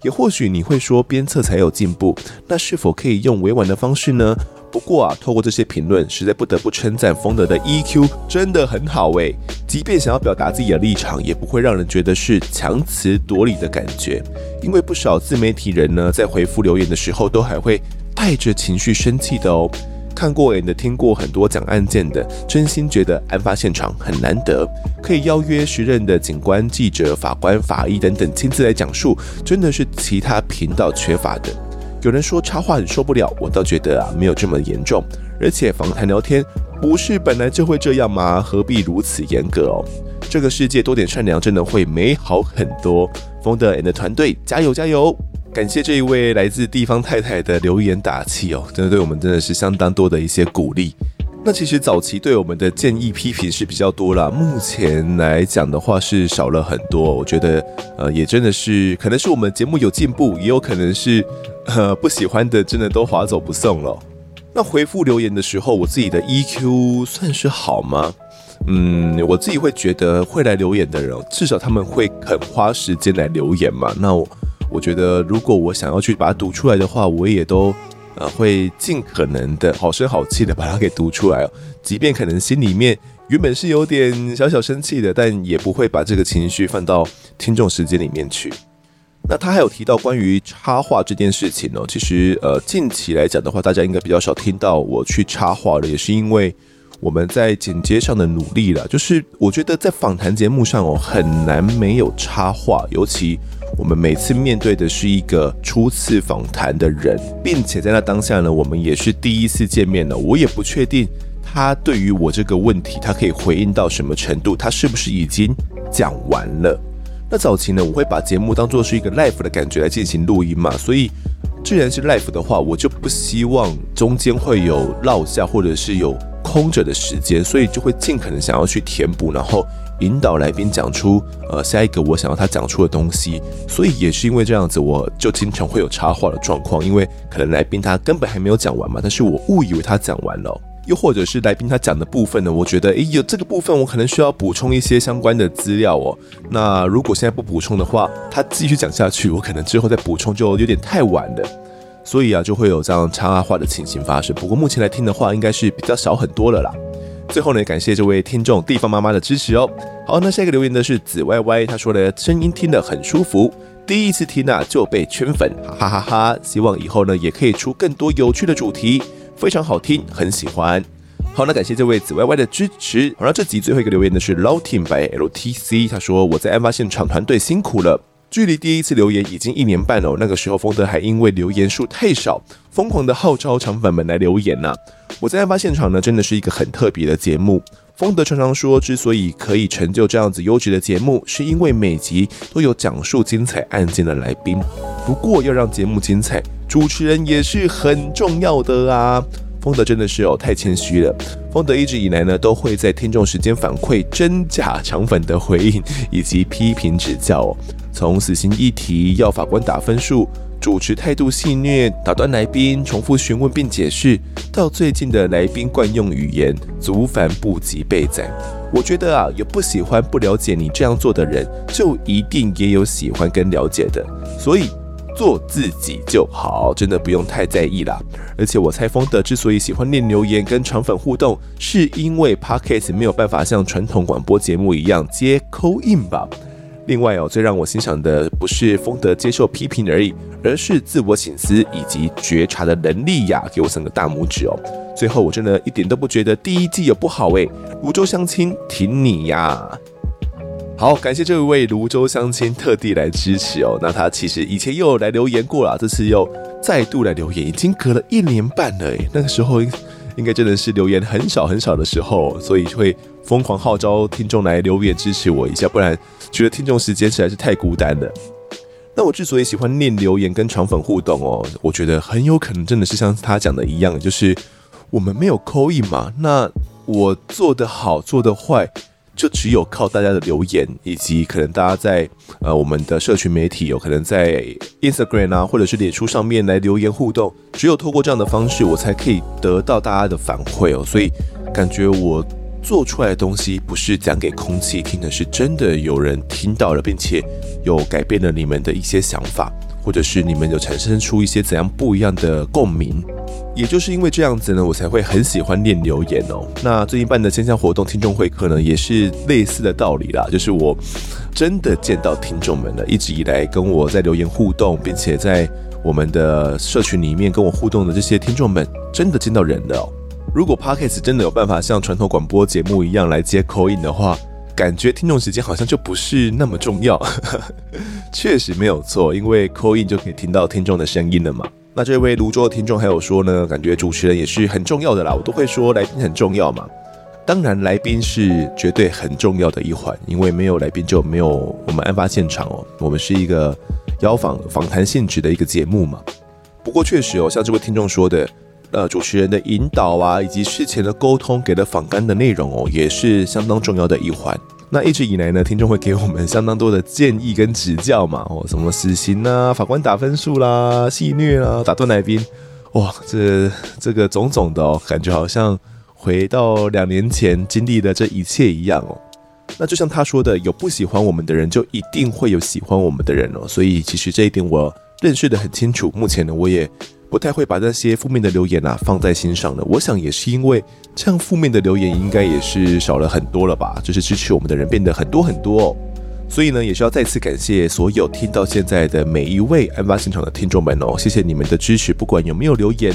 也或许你会说鞭策才有进步，那是否可以用委婉的方式呢？不过啊，透过这些评论，实在不得不称赞丰德的 EQ 真的很好诶。即便想要表达自己的立场，也不会让人觉得是强词夺理的感觉。因为不少自媒体人呢，在回复留言的时候，都还会带着情绪生气的哦。看过瘾的，听过很多讲案件的，真心觉得案发现场很难得，可以邀约时任的警官、记者、法官、法医等等亲自来讲述，真的是其他频道缺乏的。有人说插话很受不了，我倒觉得啊，没有这么严重。而且访谈聊天不是本来就会这样吗？何必如此严格哦？这个世界多点善良，真的会美好很多。风的 and 团队加油加油！感谢这一位来自地方太太的留言打气哦，真的对我们真的是相当多的一些鼓励。那其实早期对我们的建议批评是比较多啦，目前来讲的话是少了很多。我觉得呃，也真的是可能是我们节目有进步，也有可能是。呃，不喜欢的真的都划走不送了。那回复留言的时候，我自己的 EQ 算是好吗？嗯，我自己会觉得会来留言的人，至少他们会肯花时间来留言嘛。那我我觉得，如果我想要去把它读出来的话，我也都呃会尽可能的好声好气的把它给读出来哦。即便可能心里面原本是有点小小生气的，但也不会把这个情绪放到听众时间里面去。那他还有提到关于插画这件事情哦，其实呃近期来讲的话，大家应该比较少听到我去插画了，也是因为我们在剪接上的努力了。就是我觉得在访谈节目上哦，很难没有插画，尤其我们每次面对的是一个初次访谈的人，并且在那当下呢，我们也是第一次见面了，我也不确定他对于我这个问题，他可以回应到什么程度，他是不是已经讲完了。那早期呢，我会把节目当作是一个 live 的感觉来进行录音嘛，所以既然是 live 的话，我就不希望中间会有落下或者是有空着的时间，所以就会尽可能想要去填补，然后引导来宾讲出呃下一个我想要他讲出的东西，所以也是因为这样子，我就经常会有插话的状况，因为可能来宾他根本还没有讲完嘛，但是我误以为他讲完了，又或者是来宾他讲的部分呢，我觉得诶有这个部分我可能需要补充一些相关的资料哦，那如果现在不补充的话，他继续讲下去，我可能之后再补充就有点太晚了，所以啊就会有这样插话的情形发生。不过目前来听的话，应该是比较少很多了啦。最后呢，感谢这位听众地方妈妈的支持哦。好，那下一个留言的是紫歪歪，他说的声音听得很舒服，第一次听啊就被圈粉，哈哈哈！希望以后呢也可以出更多有趣的主题，非常好听，很喜欢。好，那感谢这位紫歪歪的支持。好，那这集最后一个留言的是 Loting by LTC，他说我在案发现场团队辛苦了。距离第一次留言已经一年半了，那个时候丰德还因为留言数太少，疯狂的号召肠粉们来留言呢、我在案发现场呢，真的是一个很特别的节目。丰德常常说，之所以可以成就这样子优质的节目，是因为每集都有讲述精彩案件的来宾。不过要让节目精彩，主持人也是很重要的啊。丰德真的是哦，太谦虚了。丰德一直以来呢，都会在听众时间反馈真假肠粉的回应以及批评指教哦。从死刑议题要法官打分数，主持态度戏谑，打断来宾，重复询问并解释，到最近的来宾惯用语言，族繁不及备载。我觉得啊，有不喜欢、不了解你这样做的人，就一定也有喜欢跟了解的。所以。做自己就好，真的不用太在意啦。而且我猜丰德之所以喜欢念留言跟肠粉互动，是因为 Podcast 没有办法像传统广播节目一样接 c a in 吧。另外哦，最让我欣赏的不是丰德接受批评而已，而是自我省思以及觉察的能力呀，给我三个大拇指哦。最后我真的一点都不觉得第一季有不好诶，芦洲乡亲挺你呀。好，感谢这位芦洲乡亲特地来支持哦。那他其实以前又来留言过了，这次又再度来留言，已经隔了一年半了诶。那个时候应该真的是留言很少很少的时候，所以会疯狂号召听众来留言支持我一下，不然觉得听众时间实在是太孤单了。那我之所以喜欢念留言跟肠粉互动哦，我觉得很有可能真的是像他讲的一样，就是我们没有 call in 嘛，那我做得好，做得坏。就只有靠大家的留言，以及可能大家在呃我们的社群媒体有可能在 Instagram 啊，或者是脸书上面来留言互动，只有透过这样的方式，我才可以得到大家的反馈哦。所以感觉我做出来的东西不是讲给空气听的，是真的有人听到了，并且有改变了你们的一些想法，或者是你们有产生出一些怎样不一样的共鸣。也就是因为这样子呢，我才会很喜欢念留言哦。那最近办的线下活动听众会客呢，也是类似的道理啦。就是我真的见到听众们了，一直以来跟我在留言互动，并且在我们的社群里面跟我互动的这些听众们，真的见到人了。如果 Podcast 真的有办法像传统广播节目一样来接口音的话，感觉听众时间好像就不是那么重要。确实没有错，因为口音就可以听到听众的声音了嘛。那这位泸州的听众还有说呢，感觉主持人也是很重要的啦。我都会说来宾很重要嘛，当然来宾是绝对很重要的一环，因为没有来宾就没有我们案发现场哦。我们是一个邀访访谈性质的一个节目嘛。不过确实哦，像这位听众说的，呃，主持人的引导啊，以及事前的沟通给的访纲的内容哦，也是相当重要的一环。那一直以来呢，听众会给我们相当多的建议跟指教嘛，哦，什么死刑啊，法官打分数啦，戏谑啊，打断来宾，哇，这这个种种的哦，感觉好像回到两年前经历的这一切一样哦。那就像他说的，有不喜欢我们的人，就一定会有喜欢我们的人哦。所以其实这一点我认识得很清楚。目前呢，我也。不太会把那些负面的留言啊放在心上的，我想也是因为这样负面的留言应该也是少了很多了吧，就是支持我们的人变得很多很多哦，所以呢也是要再次感谢所有听到现在的每一位案发现场的听众们哦，谢谢你们的支持，不管有没有留言，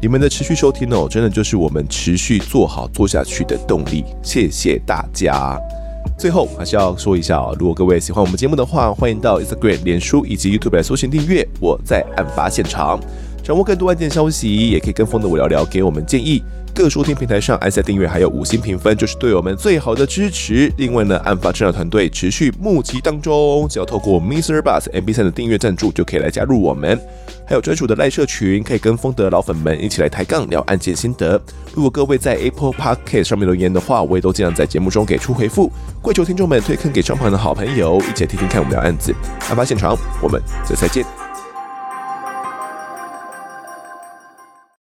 你们的持续收听哦，真的就是我们持续做好做下去的动力，谢谢大家。最后还是要说一下哦，如果各位喜欢我们节目的话，欢迎到 Instagram、脸书以及 YouTube 来搜寻订阅，我在案发现场。掌握更多案件消息，也可以跟风的我聊聊，给我们建议。各收听平台上按下订阅，还有五星评分，就是对我们最好的支持。另外呢，案发侦查团队持续募集当中，只要透过 Mr. Bus MP3 的订阅赞助，就可以来加入我们。还有专属的赖社群，可以跟风的老粉们一起来抬杠聊案件心得。如果各位在 Apple Podcast 上面留言的话，我也都尽量在节目中给出回复。跪求听众们推坑给身旁的好朋友，一起来听听看我们聊案子。案发现场，我们这次再见。